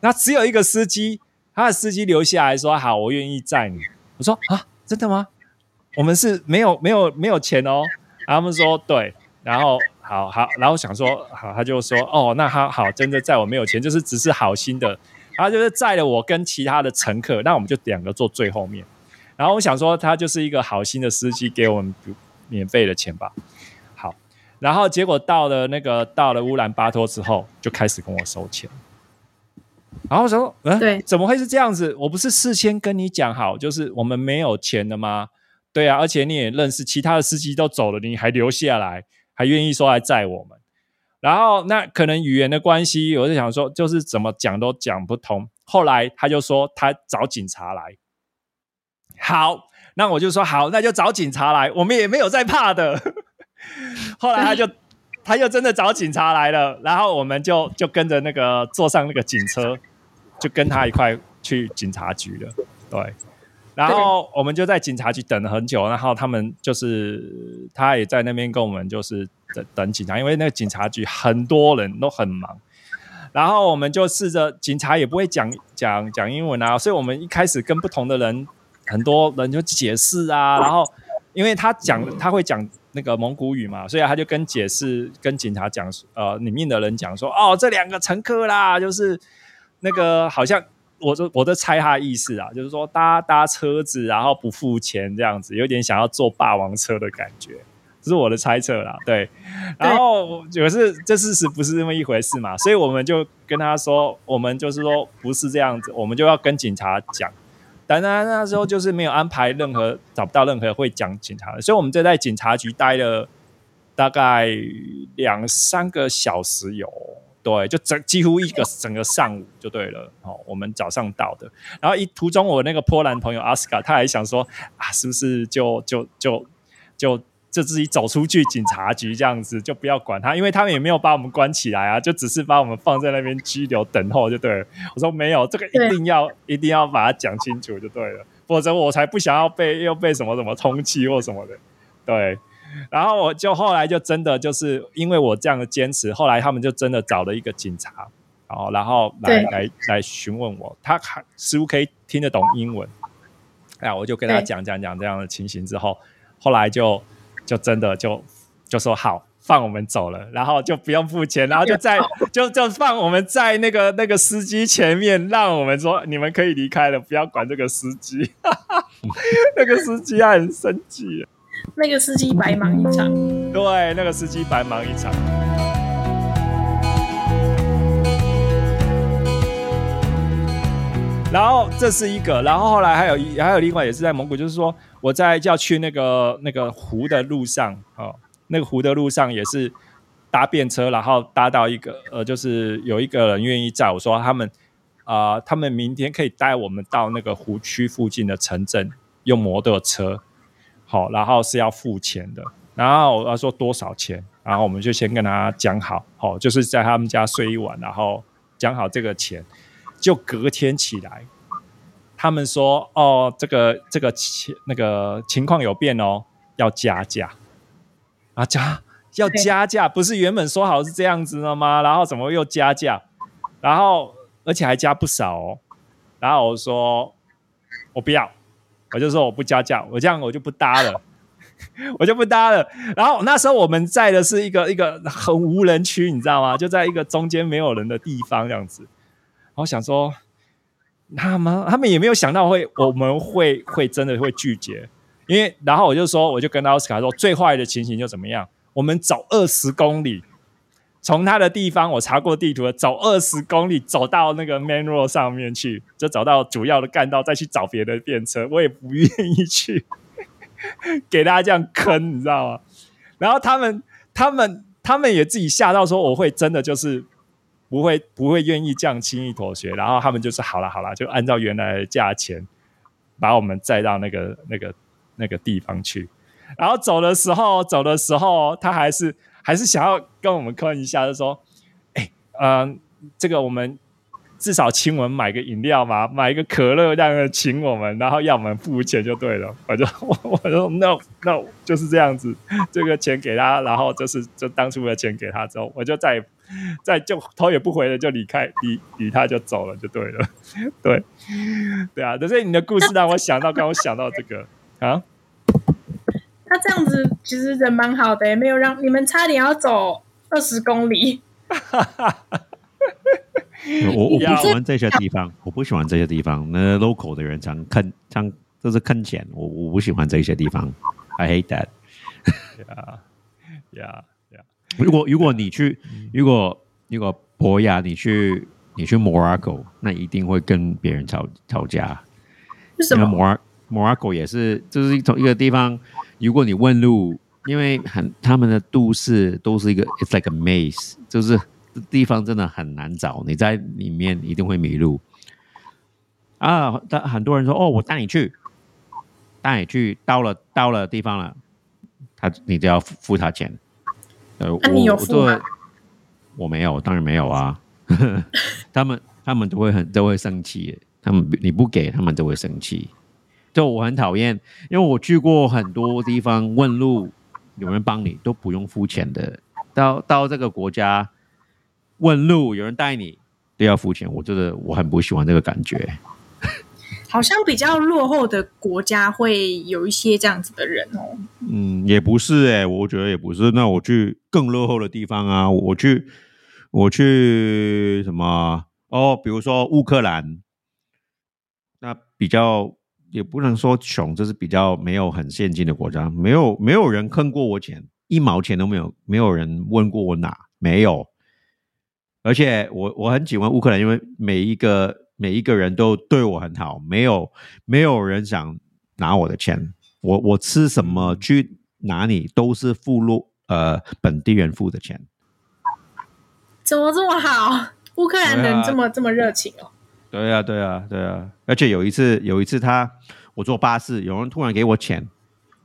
那只有一个司机，他的司机留下来说：“好，我愿意载你。”我说：“啊，真的吗？我们是没有没有没有钱哦。”他们说对，然后好好，然后想说好，他就说哦，那他好，真的载我没有钱，就是只是好心的，然后就是载了我跟其他的乘客，那我们就两个坐最后面。然后我想说，他就是一个好心的司机，给我们免费的钱吧。好，然后结果到了那个到了乌兰巴托之后，就开始跟我收钱。然后我说，嗯、对怎么会是这样子？我不是事先跟你讲好，就是我们没有钱的吗？对啊，而且你也认识其他的司机都走了，你还留下来，还愿意说来载我们。然后那可能语言的关系，我就想说，就是怎么讲都讲不通。后来他就说他找警察来，好，那我就说好，那就找警察来，我们也没有在怕的。后来他就他就真的找警察来了，然后我们就就跟着那个坐上那个警车，就跟他一块去警察局了。对，然后我们就在警察局等了很久，然后他们就是他也在那边跟我们就是等等警察，因为那个警察局很多人都很忙。然后我们就试着，警察也不会讲讲讲英文啊，所以我们一开始跟不同的人，很多人就解释啊。然后因为他讲他会讲那个蒙古语嘛，所以他就跟解释跟警察讲，呃，里面的人讲说，哦，这两个乘客啦，就是那个好像我就我在猜他的意思啊，就是说搭搭车子然后不付钱这样子，有点想要坐霸王车的感觉。这是我的猜测啦，对，然后可是这事实不是这么一回事嘛，所以我们就跟他说，我们就是说不是这样子，我们就要跟警察讲。当然那时候就是没有安排任何找不到任何会讲警察的，所以我们就在警察局待了大概两三个小时有，对，就整几乎一个整个上午就对了。哦，我们早上到的，然后一途中我那个波兰朋友阿斯卡他还想说啊，是不是就就就就。就自己走出去警察局这样子，就不要管他，因为他们也没有把我们关起来啊，就只是把我们放在那边拘留等候就对了。我说没有，这个一定要一定要把它讲清楚就对了，否则我才不想要被又被什么什么通缉或什么的。对，然后我就后来就真的就是因为我这样的坚持，后来他们就真的找了一个警察，然后然后来来来询问我，他还似乎可以听得懂英文，哎，我就跟他讲讲讲这样的情形之后，后来就。就真的就就说好放我们走了，然后就不用付钱，然后就在就就放我们在那个那个司机前面，让我们说你们可以离开了，不要管这个司机。那个司机他很生气，那个司机白忙一场。对，那个司机白忙一场。然后这是一个，然后后来还有还有另外也是在蒙古，就是说。我在要去那个那个湖的路上啊，那个湖的路上也是搭便车，然后搭到一个呃，就是有一个人愿意载我说他们啊，他们明天可以带我们到那个湖区附近的城镇用摩托车，好，然后是要付钱的，然后他说多少钱，然后我们就先跟他讲好，好，就是在他们家睡一晚，然后讲好这个钱，就隔天起来。他们说：“哦，这个这个情那个情况有变哦，要加价啊加要加价，不是原本说好是这样子的吗？然后怎么又加价？然后而且还加不少哦。然后我说我不要，我就说我不加价，我这样我就不搭了，我就不搭了。然后那时候我们在的是一个一个很无人区，你知道吗？就在一个中间没有人的地方这样子。我想说。”他们他们也没有想到会我们会会真的会拒绝，因为然后我就说我就跟奥斯卡说最坏的情形就怎么样，我们走二十公里，从他的地方我查过地图了，走二十公里走到那个 main road 上面去，就走到主要的干道，再去找别的电车，我也不愿意去给大家这样坑，你知道吗？然后他们他们他们也自己吓到说我会真的就是。不会不会愿意这样轻易妥协，然后他们就是好了好了，就按照原来的价钱把我们载到那个那个那个地方去。然后走的时候，走的时候他还是还是想要跟我们坑一下，就说：“哎，嗯，这个我们。”至少请我们买个饮料嘛，买一个可乐，这样请我们，然后要我们付钱就对了。我就 我我说 no no 就是这样子，这个钱给他，然后就是就当初的钱给他之后，我就再再就头也不回的就离开，离离他就走了就对了。对对啊，可是你的故事让我想到，刚我想到这个啊，他这样子其实人蛮好的，没有让你们差点要走二十公里。我我不喜欢这些地方，我不喜欢这些地方。那 local 的人常坑，常都是坑钱。我我不喜欢这些地方，I hate that。Yeah, yeah, yeah。如果如果你去，如果如果博雅你去你去 Morocco，那一定会跟别人吵吵架。为什么？Mor Morocco 也是，就是从一个地方，如果你问路，因为很他们的都市都是一个，it's like a maze，就是。地方真的很难找，你在里面一定会迷路啊！但很多人说：“哦，我带你去。”带你去到了到了地方了，他你就要付付他钱。呃，那你有我付吗我我没有，当然没有啊。他们他们都会很都会生气，他们你不给他们都会生气。就我很讨厌，因为我去过很多地方问路，有人帮你都不用付钱的。到到这个国家问路，有人带你都要付钱，我觉得我很不喜欢这个感觉。好像比较落后的国家会有一些这样子的人哦。嗯，也不是哎、我觉得也不是。那我去更落后的地方啊，我去我去什么哦，比如说乌克兰，那比较也不能说穷，就是比较没有很现金的国家，没有没有人坑过我钱，一毛钱都没有，没有人问过我哪，没有。而且我我很喜欢乌克兰，因为每一个每一个人都对我很好，没有没有人想拿我的钱。我我吃什么去哪里都是付入呃本地人付的钱。怎么这么好？乌克兰人这么、这么热情哦。对啊，对啊，对啊！而且有一次，有一次他我坐巴士，有人突然给我钱，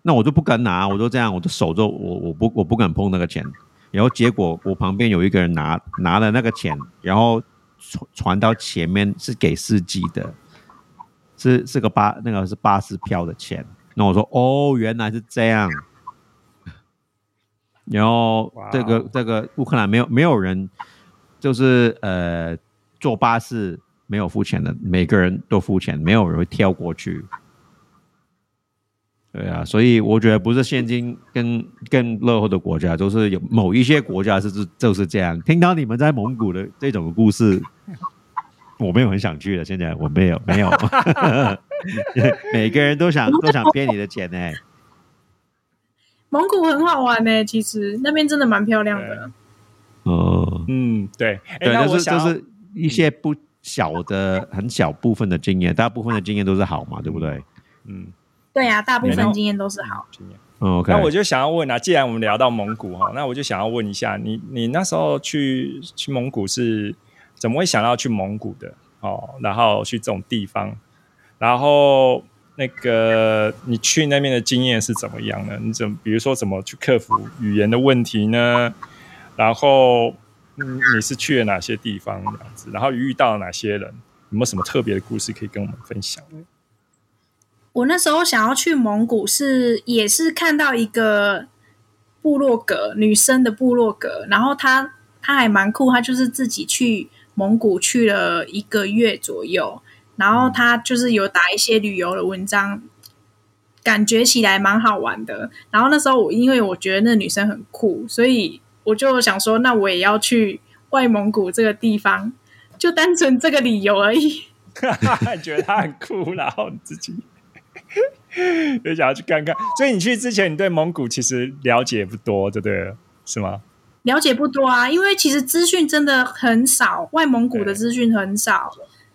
那我就不敢拿，我就这样，我的手就我我不我不敢碰那个钱。然后结果我旁边有一个人拿拿了那个钱，然后传传到前面是给司机的，是是个巴那个是巴士票的钱。那我说哦，原来是这样。然后这个这个乌克兰没有没有人，就是呃坐巴士没有付钱的，每个人都付钱，没有人会跳过去。对啊，所以我觉得不是现今跟更落后的国家，就是有某一些国家是是就是这样。听到你们在蒙古的这种故事，我没有很想去的。现在我没有没有，每个人都想都想骗你的钱呢、蒙古很好玩呢、其实那边真的蛮漂亮的。哦，嗯，对，哎，对，就是就是一些不小的很小部分的经验，大部分的经验都是好嘛，对不对？嗯，对呀、大部分经验都是好。经验。嗯，OK，那我就想要问啊，既然我们聊到蒙古哈，那我就想要问一下，你你那时候去去蒙古是怎么会想到去蒙古的哦？然后去这种地方，然后那个你去那边的经验是怎么样呢？你怎么比如说怎么去克服语言的问题呢？然后嗯，你是去了哪些地方这样子？然后遇到了哪些人？有没有什么特别的故事可以跟我们分享？我那时候想要去蒙古是，也是看到一个部落格，女生的部落格，然后她她还蛮酷，她就是自己去蒙古去了一个月左右，然后她就是有打一些旅游的文章，感觉起来蛮好玩的。然后那时候我因为我觉得那女生很酷，所以我就想说，那我也要去外蒙古这个地方，就单纯这个理由而已。你 觉得他很酷，然后你自己也想要去看看。所以你去之前，你对蒙古其实了解不多，对不对？是吗？了解不多啊，因为其实资讯真的很少，外蒙古的资讯很少，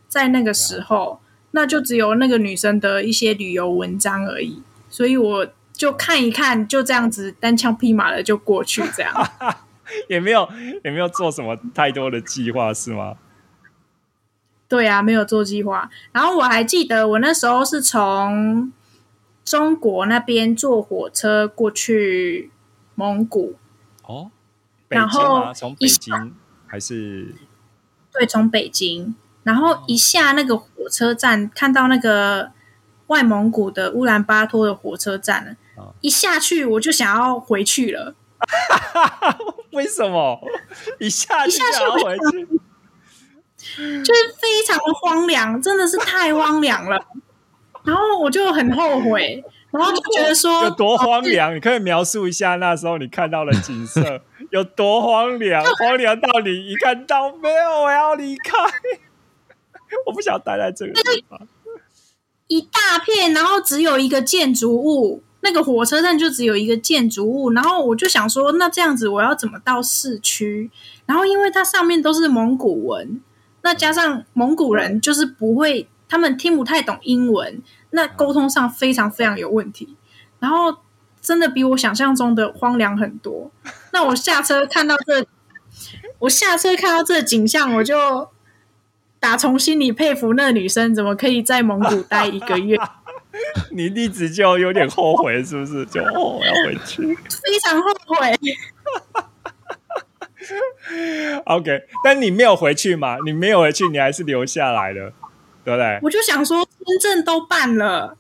在那个时候，那就只有那个女生的一些旅游文章而已，所以我就看一看，就这样子单枪匹马的就过去，这样。也没有也没有做什么太多的计划，是吗？对啊，没有做计划。然后我还记得我那时候是从中国那边坐火车过去蒙古，哦，北京然后？从北京还是对，从北京，然后一下那个火车站，看到那个外蒙古的乌兰巴托的火车站啊一下去我就想要回去了。为什么一下一下去就要回去？就是非常的荒凉，真的是太荒凉了。然后我就很后悔，然后就觉得说有多荒凉？你可以描述一下那时候你看到的景色有多荒凉？荒凉到你一看到没有，我要离开，我不想待在这个地方。一大片，然后只有一个建筑物，那个火车站就只有一个建筑物，然后我就想说，那这样子我要怎么到市区？然后因为它上面都是蒙古文，那加上蒙古人就是不会，他们听不太懂英文，那沟通上非常非常有问题。然后真的比我想象中的荒凉很多。那我下车看到这，我下车看到这景象，我就打从心里佩服那女生怎么可以在蒙古待一个月。你一直就有点后悔，是不是？就哦，我要回去。非常后悔。OK，但你没有回去嘛？你没有回去，你还是留下来了，对不对？我就想说，签证都办了，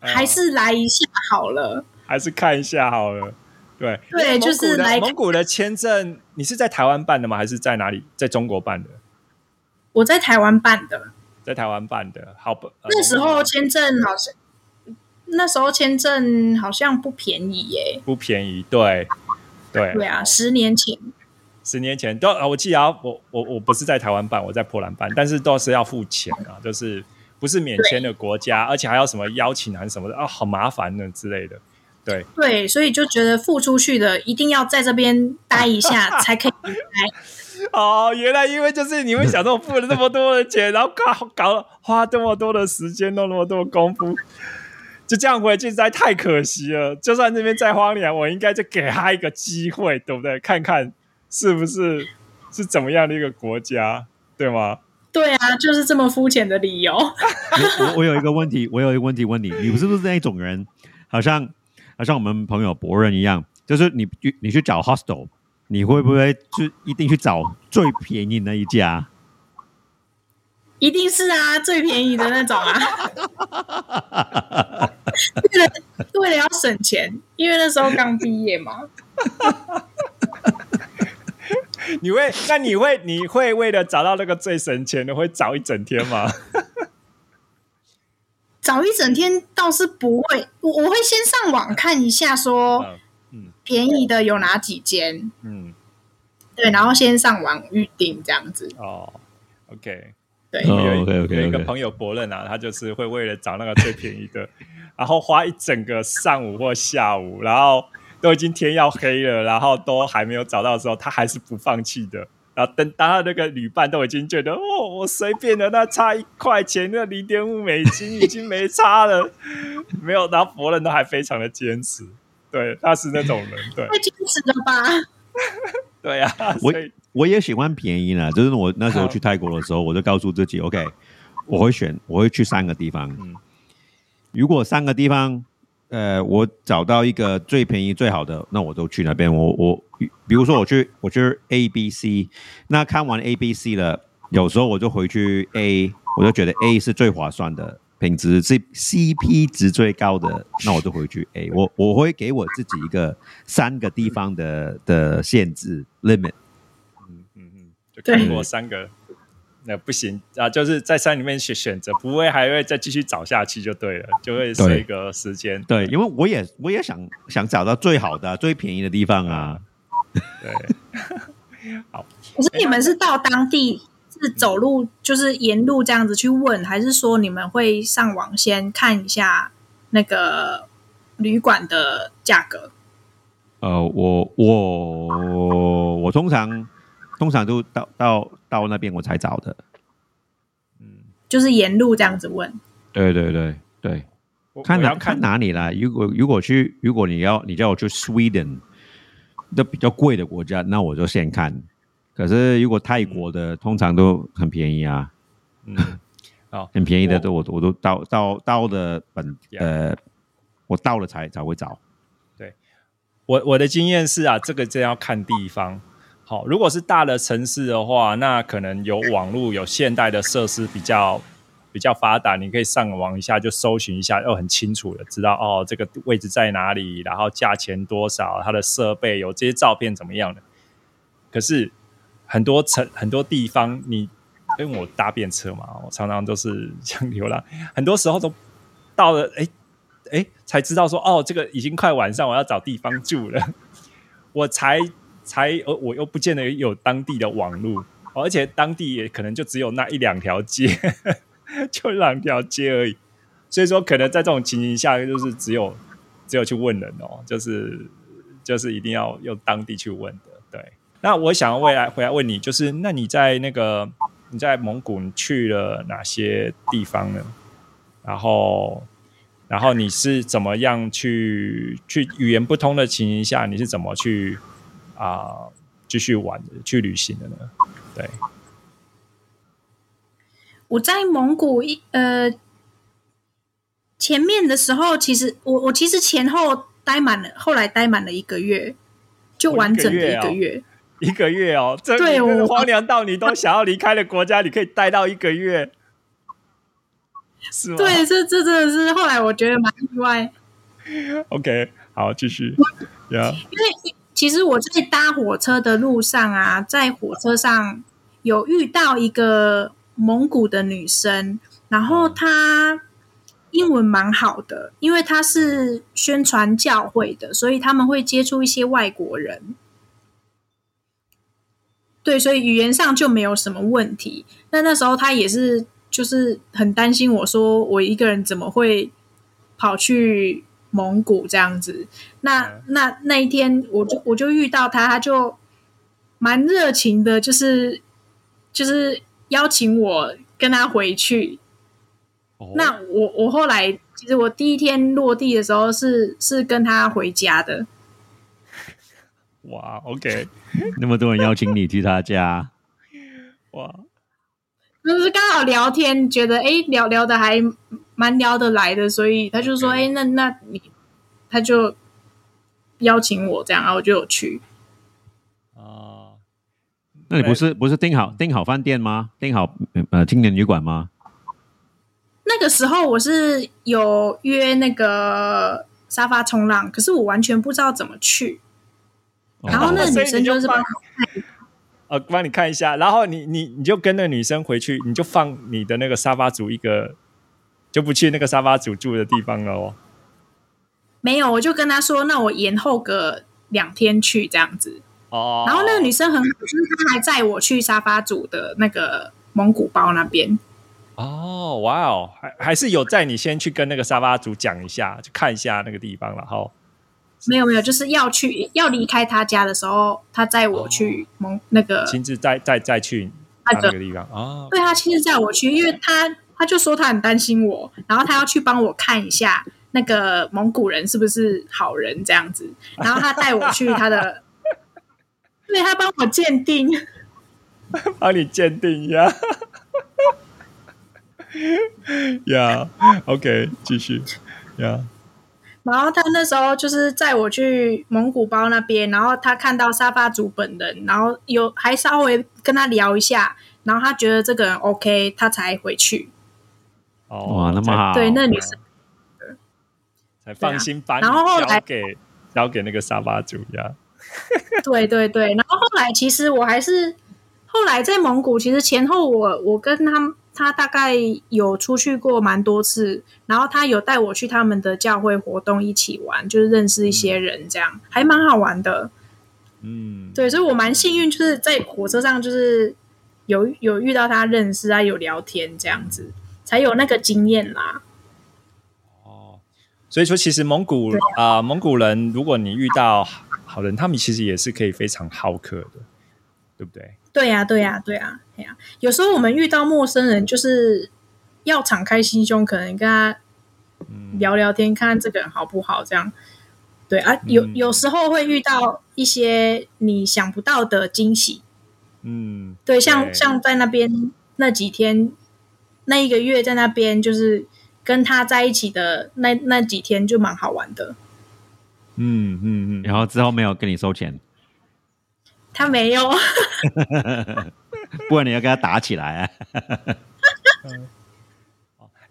嗯还是来一下好了。还是看一下好了。对对就是来蒙古的签证，你是在台湾办的吗？还是在哪里？在中国办的？我在台湾办的，在台湾办的。好吧，呃那时候签证好像，那时候签证好像不便宜耶。不便宜，对对对啊，十年前。十年前都啊，我记得啊我我我不是在台湾办，我在波兰办，但是都是要付钱啊，就是不是免签的国家，而且还要什么邀请函什么的啊，好麻烦呢之类的。对，对，所以就觉得付出去的一定要在这边待一下才可以离开。哦，原来因为就是你们想说我付了那么多的钱，然后搞搞花这么多的时间，弄那么多功夫，就这样回去实在太可惜了。就算那边再荒凉，我应该就给他一个机会，对不对？看看是不是是怎么样的一个国家，对吗？对啊，就是这么肤浅的理由。我有一个问题，我有一个问题问你，你是不是那种人？好像好像我们朋友博人一样，就是你去你去找 hostel，你会不会就一定去找最便宜那一家？一定是啊，最便宜的那种啊。为了为了要省钱，因为那时候刚毕业嘛。你会？那你会？你会为了找到那个最省钱的，会找一整天吗？找一整天倒是不会，我我会先上网看一下，说嗯便宜的有哪几间，嗯，对，然后先上网预定这样子。哦，OK。对，哦有一 OK，OK，OK 有一个朋友伯任啊，他就是会为了找那个最便宜的，然后花一整个上午或下午，然后都已经天要黑了，然后都还没有找到的时候，他还是不放弃的。然后等当他那个旅伴都已经觉得哦，我随便的那差一块钱，那零点五美金已经没差了，没有，然后佛人都还非常的坚持，对，他是那种人，对太坚持了吧？对啊，我我也喜欢便宜呢，就是我那时候去泰国的时候，我就告诉自己，OK，我会选，我会去三个地方。嗯如果三个地方，呃，我找到一个最便宜最好的，那我都去那边。我我比如说我去我去 A B C，那看完 A B C 了，有时候我就回去 A，我就觉得 A 是最划算的，品质是 CP 值最高的，那我就回去 A。我我会给我自己一个三个地方的的限制 limit。嗯嗯嗯，就对看过三个，那不行啊，就是在山里面选选择，不会还会再继续找下去就对了，就会是一个时间。对，因为我也我也想想找到最好的、最便宜的地方啊。对，好可是你们是到当地是走路，就是沿路这样子去问，还是说你们会上网先看一下那个旅馆的价格？呃，我我我通常通常都到到到那边我才找的。嗯就是沿路这样子问。对对对对，我看哪看哪里啦。如果如果去，如果你要你叫我去 Sweden 的比较贵的国家，那我就先看。可是如果泰国的，通常都很便宜啊，嗯，好，很便宜的我都我我都到到到的本呃，我到了才才会找。对我我的经验是啊，这个真要看地方。好，如果是大的城市的话，那可能有网络、有现代的设施比较比较发达，你可以上网一下就搜寻一下，又很清楚的知道哦，这个位置在哪里，然后价钱多少，它的设备有这些照片怎么样的。可是很多城很多地方，你因为我搭便车嘛，我常常都是 像流浪，很多时候都到了，哎哎，才知道说哦，这个已经快晚上，我要找地方住了，我才才而，我又不见得有当地的网络，哦而且当地也可能就只有那一两条街，就两条街而已，所以说可能在这种情形下，就是只有只有去问人哦，就是就是一定要用当地去问的，对。那我想要未来回来问你，就是那你在那个你在蒙古你去了哪些地方呢？然后，然后你是怎么样去去语言不通的情形下，你是怎么去啊、继续玩的、去旅行的呢？对，我在蒙古一呃，前面的时候，其实我我其实前后待满了，后来待满了一个月，就完整的一个月。一个月哦，这对我荒凉到你都想要离开的国家，你可以待到一个月，是吗？对，这这真的是后来我觉得蛮意外。OK，好，继续，呀，因为其实我在搭火车的路上啊，在火车上有遇到一个蒙古的女生，然后她英文蛮好的，因为她是宣传教会的，所以他们会接触一些外国人。对，所以语言上就没有什么问题。那那时候她也是，就是很担心我说我一个人怎么会跑去蒙古这样子。那嗯。那那一天，我就我就遇到他，他就蛮热情的，就是就是邀请我跟他回去。哦。那我我后来其实我第一天落地的时候是是跟他回家的，哇，OK，那么多人邀请你去他家，哇，就是刚好聊天，觉得诶聊聊的还蛮聊得来的，所以他就说诶那那你他就邀请我这样，然后我就有去。哦，那你不是不是订好订好饭店吗？订好呃青年旅馆吗？那个时候我是有约那个沙发冲浪，可是我完全不知道怎么去。哦然后那女生就是呃，帮你看一下，然后你你你就跟那个女生回去，你就放你的那个沙发组一个，就不去那个沙发主住的地方了哦。没有，我就跟他说，那我延后个两天去这样子。哦，然后那个女生很好，就是她还载我去沙发主的那个蒙古包那边。哦，哇哦，还还是有在你先去跟那个沙发主讲一下，去看一下那个地方了哈。没有没有，就是要去要离开他家的时候，他载我去蒙那个，亲自再再再去那个地方哦。对她亲自载我去，因为她她就说他很担心我，然后他要去帮我看一下那个蒙古人是不是好人这样子，然后他带我去他的，对他帮我鉴定，帮你鉴定一下。呀、yeah,，OK，继续。呀、然后他那时候就是载我去蒙古包那边，然后他看到沙发主本人，然后有还稍微跟他聊一下，然后他觉得这个人 OK，他才回去。哦，哇，那么好，对，那女生才才放心把你然后后来交给交给那个沙巴主呀。对对对，然后后来其实我还是后来在蒙古，其实前后我我跟他他大概有出去过蛮多次，然后他有带我去他们的教会活动一起玩，就是认识一些人，这样、还蛮好玩的。嗯，对，所以我蛮幸运，就是在火车上就是有有遇到他认识啊，有聊天这样子，才有那个经验啦。哦，所以说其实蒙古对啊、蒙古人，如果你遇到好人，他们其实也是可以非常好客的，对不对？对呀、对呀、对呀、对呀、有时候我们遇到陌生人，就是要敞开心胸，可能跟他嗯，聊聊天，看看这个人好不好，这样。对啊，有嗯有时候会遇到一些你想不到的惊喜。嗯，对，像像在那边那几天，那一个月在那边，就是跟他在一起的那那几天就蛮好玩的。嗯嗯嗯，然后之后没有跟你收钱，他没有，不然你要跟他打起来啊！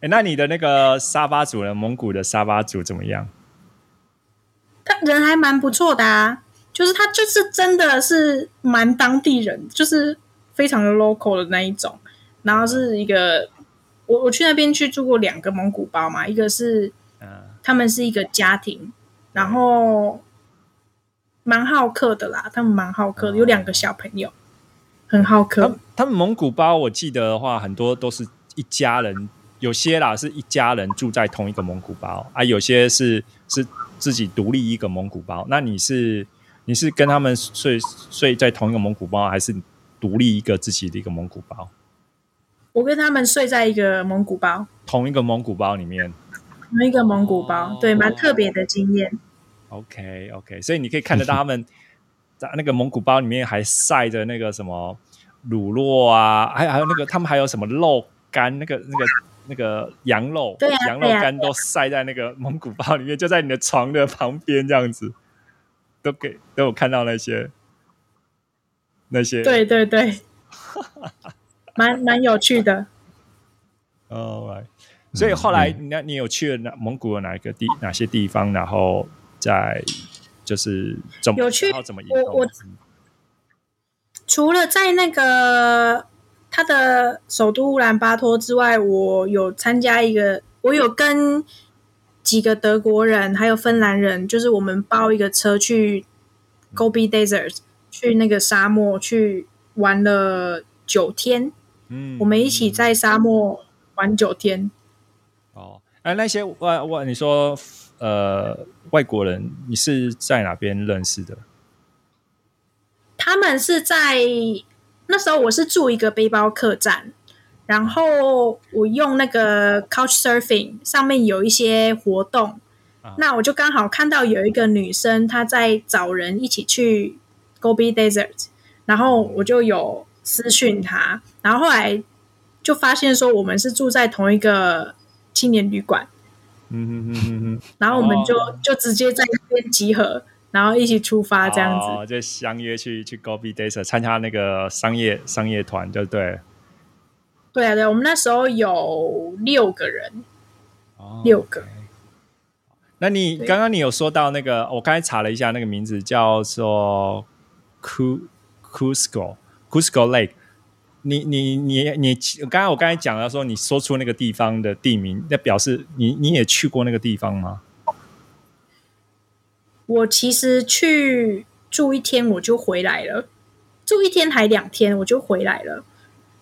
哎，那你的那个沙发主人？蒙古的沙发主怎么样？他人还蛮不错的啊，就是他就是真的是蛮当地人，就是非常的 local 的那一种。然后是一个，我我去那边去住过两个蒙古包嘛，一个是嗯、他们是一个家庭，然后蛮好客的啦，他们蛮好客的，有两个小朋友，很好客们。他们蒙古包，我记得的话，很多都是一家人，有些啦是一家人住在同一个蒙古包啊，有些是是自己独立一个蒙古包。那你是你是跟他们睡睡在同一个蒙古包，还是独立一个自己的一个蒙古包？我跟他们睡在一个蒙古包，同一个蒙古包里面同一个蒙古包，哦对，蛮特别的经验。，OK OK，所以你可以看得到他们在那个蒙古包里面还晒着那个什么乳酪啊，还还有那个他们还有什么肉干，那个那个那个羊肉，对啊羊肉干都晒在那个蒙古包里面，就在你的床的旁边这样子，都给都有看到那些那些。对对对，蛮蛮有趣的。哦，right 所以后来那你有去了哪蒙古的哪一个地哪些地方？然后在就是怎么有去然后怎么？我我除了在那个他的首都乌兰巴托之外，我有参加一个，我有跟几个德国人还有芬兰人，就是我们包一个车去 Gobi Desert，去那个沙漠去玩了九天，嗯我们一起在沙漠玩九天。哦，哎、那些外外你说呃外国人，你是在哪边认识的？他们是在那时候，我是住一个背包客栈，然后我用那个 Couch Surfing 上面有一些活动，啊那我就刚好看到有一个女生她在找人一起去 Gobi Desert，然后我就有私讯她，然后后来就发现说我们是住在同一个青年旅馆，嗯哼哼哼哼，然后我们就、哦就直接在那边集合，然后一起出发这样子。哦，就相约去去 Gobi Desert 参加那个商业商业团，就对了。对啊，对啊，我们那时候有六个人，哦六个。那你对刚刚你有说到那个，我刚才查了一下，那个名字叫做 Cu Cusco Cusco Lake。你你你你，刚刚我刚才讲了说，你说出那个地方的地名，那表示你你也去过那个地方吗？我其实去住一天我就回来了，住一天还两天我就回来了，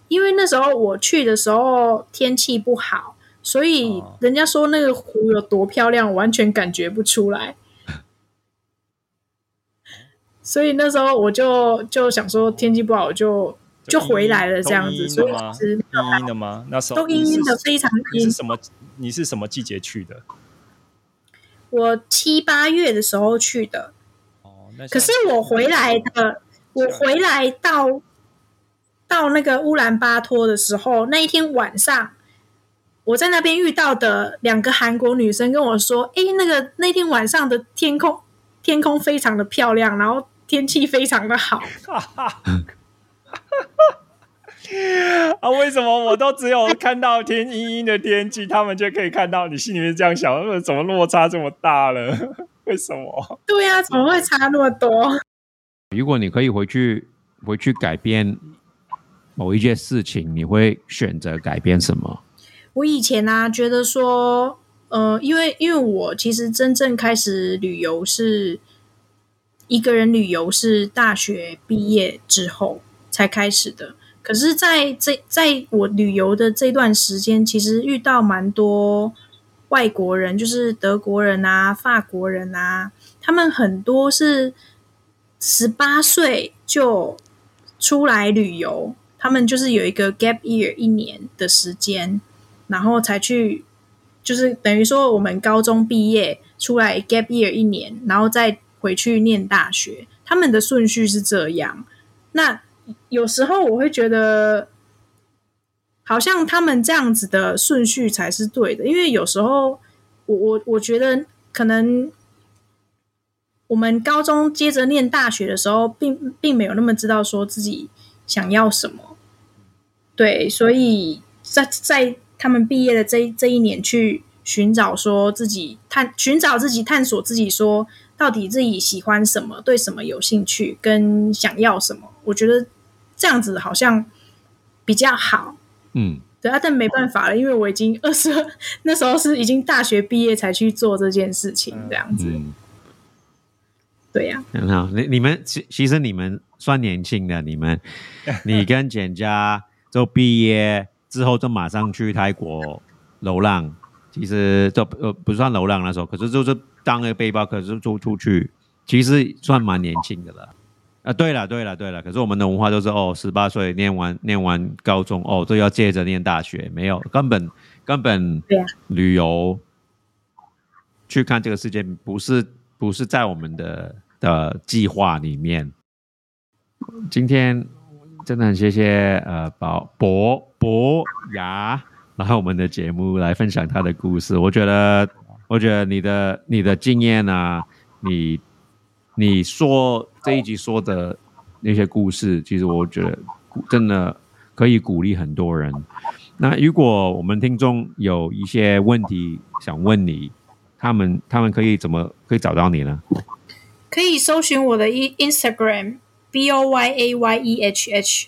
因为那时候我去的时候天气不好，所以哦人家说那个湖有多漂亮，我完全感觉不出来。所以那时候我就就想说天气不好我就就回来了这样子，所以吗？其实阴阴的吗？那时候都阴阴的，非常阴你是。什么？你是什么季节去的？我七八月的时候去的，哦，那可是我回来的，我回来到到那个乌兰巴托的时候，那一天晚上，我在那边遇到的两个韩国女生跟我说：“诶，那个那天晚上的天空天空非常的漂亮，然后天气非常的好。啊，为什么我都只有看到天阴阴的天气，他们就可以看到？你心里面这样想，呃怎么落差这么大了？为什么？”对呀、怎么会差那么多？如果你可以回去回去改变某一件事情，你会选择改变什么？我以前啊，觉得说，呃，因为因为我其实真正开始旅游是一个人旅游是大学毕业之后才开始的。可是在这在我旅游的这段时间，其实遇到蛮多外国人，就是德国人啊、法国人啊，他们很多是十八岁就出来旅游，他们就是有一个 gap year 一年的时间，然后才去，就是等于说我们高中毕业出来 gap year 一年，然后再回去念大学，他们的顺序是这样。那有时候我会觉得，好像他们这样子的顺序才是对的，因为有时候我我我觉得可能我们高中接着念大学的时候，并并没有那么知道说自己想要什么，对，所以在在他们毕业的这这一年去寻找说自己探寻找自己探索自己说到底自己喜欢什么，对什么有兴趣，跟想要什么，我觉得这样子好像比较好。嗯，对啊，但没办法了，因为我已经 二十二，那时候是已经大学毕业才去做这件事情，这样子。嗯，对呀、很好。你你们其其实你们算年轻的，你们 你跟简家就毕业之后就马上去泰国流浪，其实就呃不算流浪那时候，可是就是当个背包客就就出去，其实算蛮年轻的了。啊，对了，对了，对了，可是我们的文化就是哦，十八岁念完念完高中哦，都要接着念大学，没有根本根本旅游去看这个世界，不是不是在我们的的计划里面。今天真的很谢谢呃宝博博雅来我们的节目来分享他的故事。我觉得，我觉得你的你的经验啊，你你说这一集说的那些故事，其实我觉得真的可以鼓励很多人。那如果我们听众有一些问题想问你，他们他们可以怎么可以找到你呢？可以搜寻我的 Instagram B O Y A Y E H H，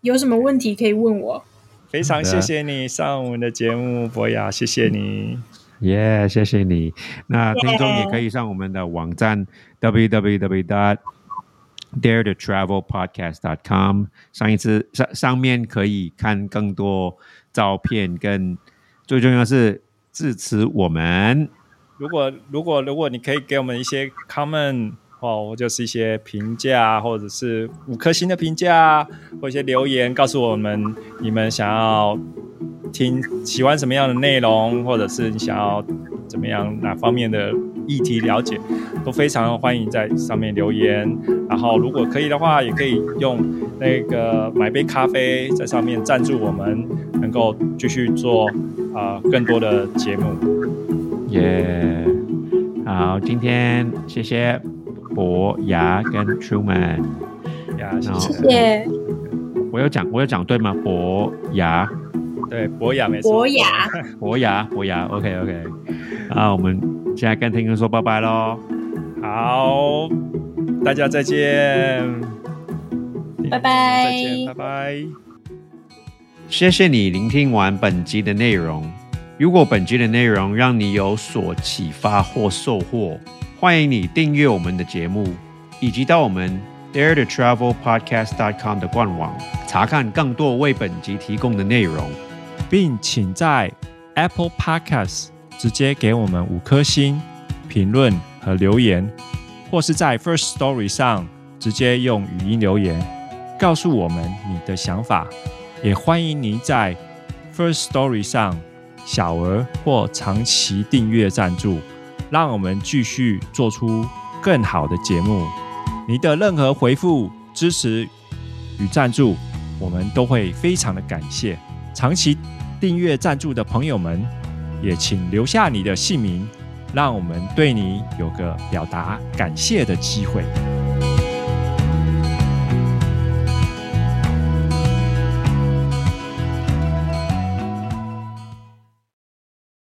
有什么问题可以问我。非常谢谢你上我们的节目，博雅，谢谢你。耶，谢谢你。那听众也可以上我们的网站 www dot dare to travel podcast dot com，上一次上上面可以看更多照片，跟最重要是支持我们。如果如果如果你可以给我们一些 comment 哦，就是一些评价，或者是五颗星的评价，或一些留言，告诉我们你们想要听喜欢什么样的内容，或者是你想要怎么样哪方面的议题了解，都非常欢迎在上面留言。然后如果可以的话，也可以用那个买杯咖啡在上面赞助我们，能够继续做啊更多的节目。耶，好，今天谢谢博雅跟 Truman，呀，谢谢谢。我有讲，我有讲对吗？博雅，对，博雅没错。博雅，博雅，博雅，OK OK。啊，我们现在跟听众说拜拜喽。好，大家再见。拜拜。再见，拜拜。谢谢你聆听完本集的内容。如果本集的内容让你有所启发或收获，欢迎你订阅我们的节目，以及到我们 dare to travel podcast dot com 的官网查看更多为本集提供的内容，并请在 Apple Podcast 直接给我们五颗星评论和留言，或是在 First Story 上直接用语音留言告诉我们你的想法。也欢迎您在 First Story 上。小额或长期订阅赞助，让我们继续做出更好的节目。你的任何回复、支持与赞助，我们都会非常的感谢。长期订阅赞助的朋友们，也请留下你的姓名，让我们对你有个表达感谢的机会。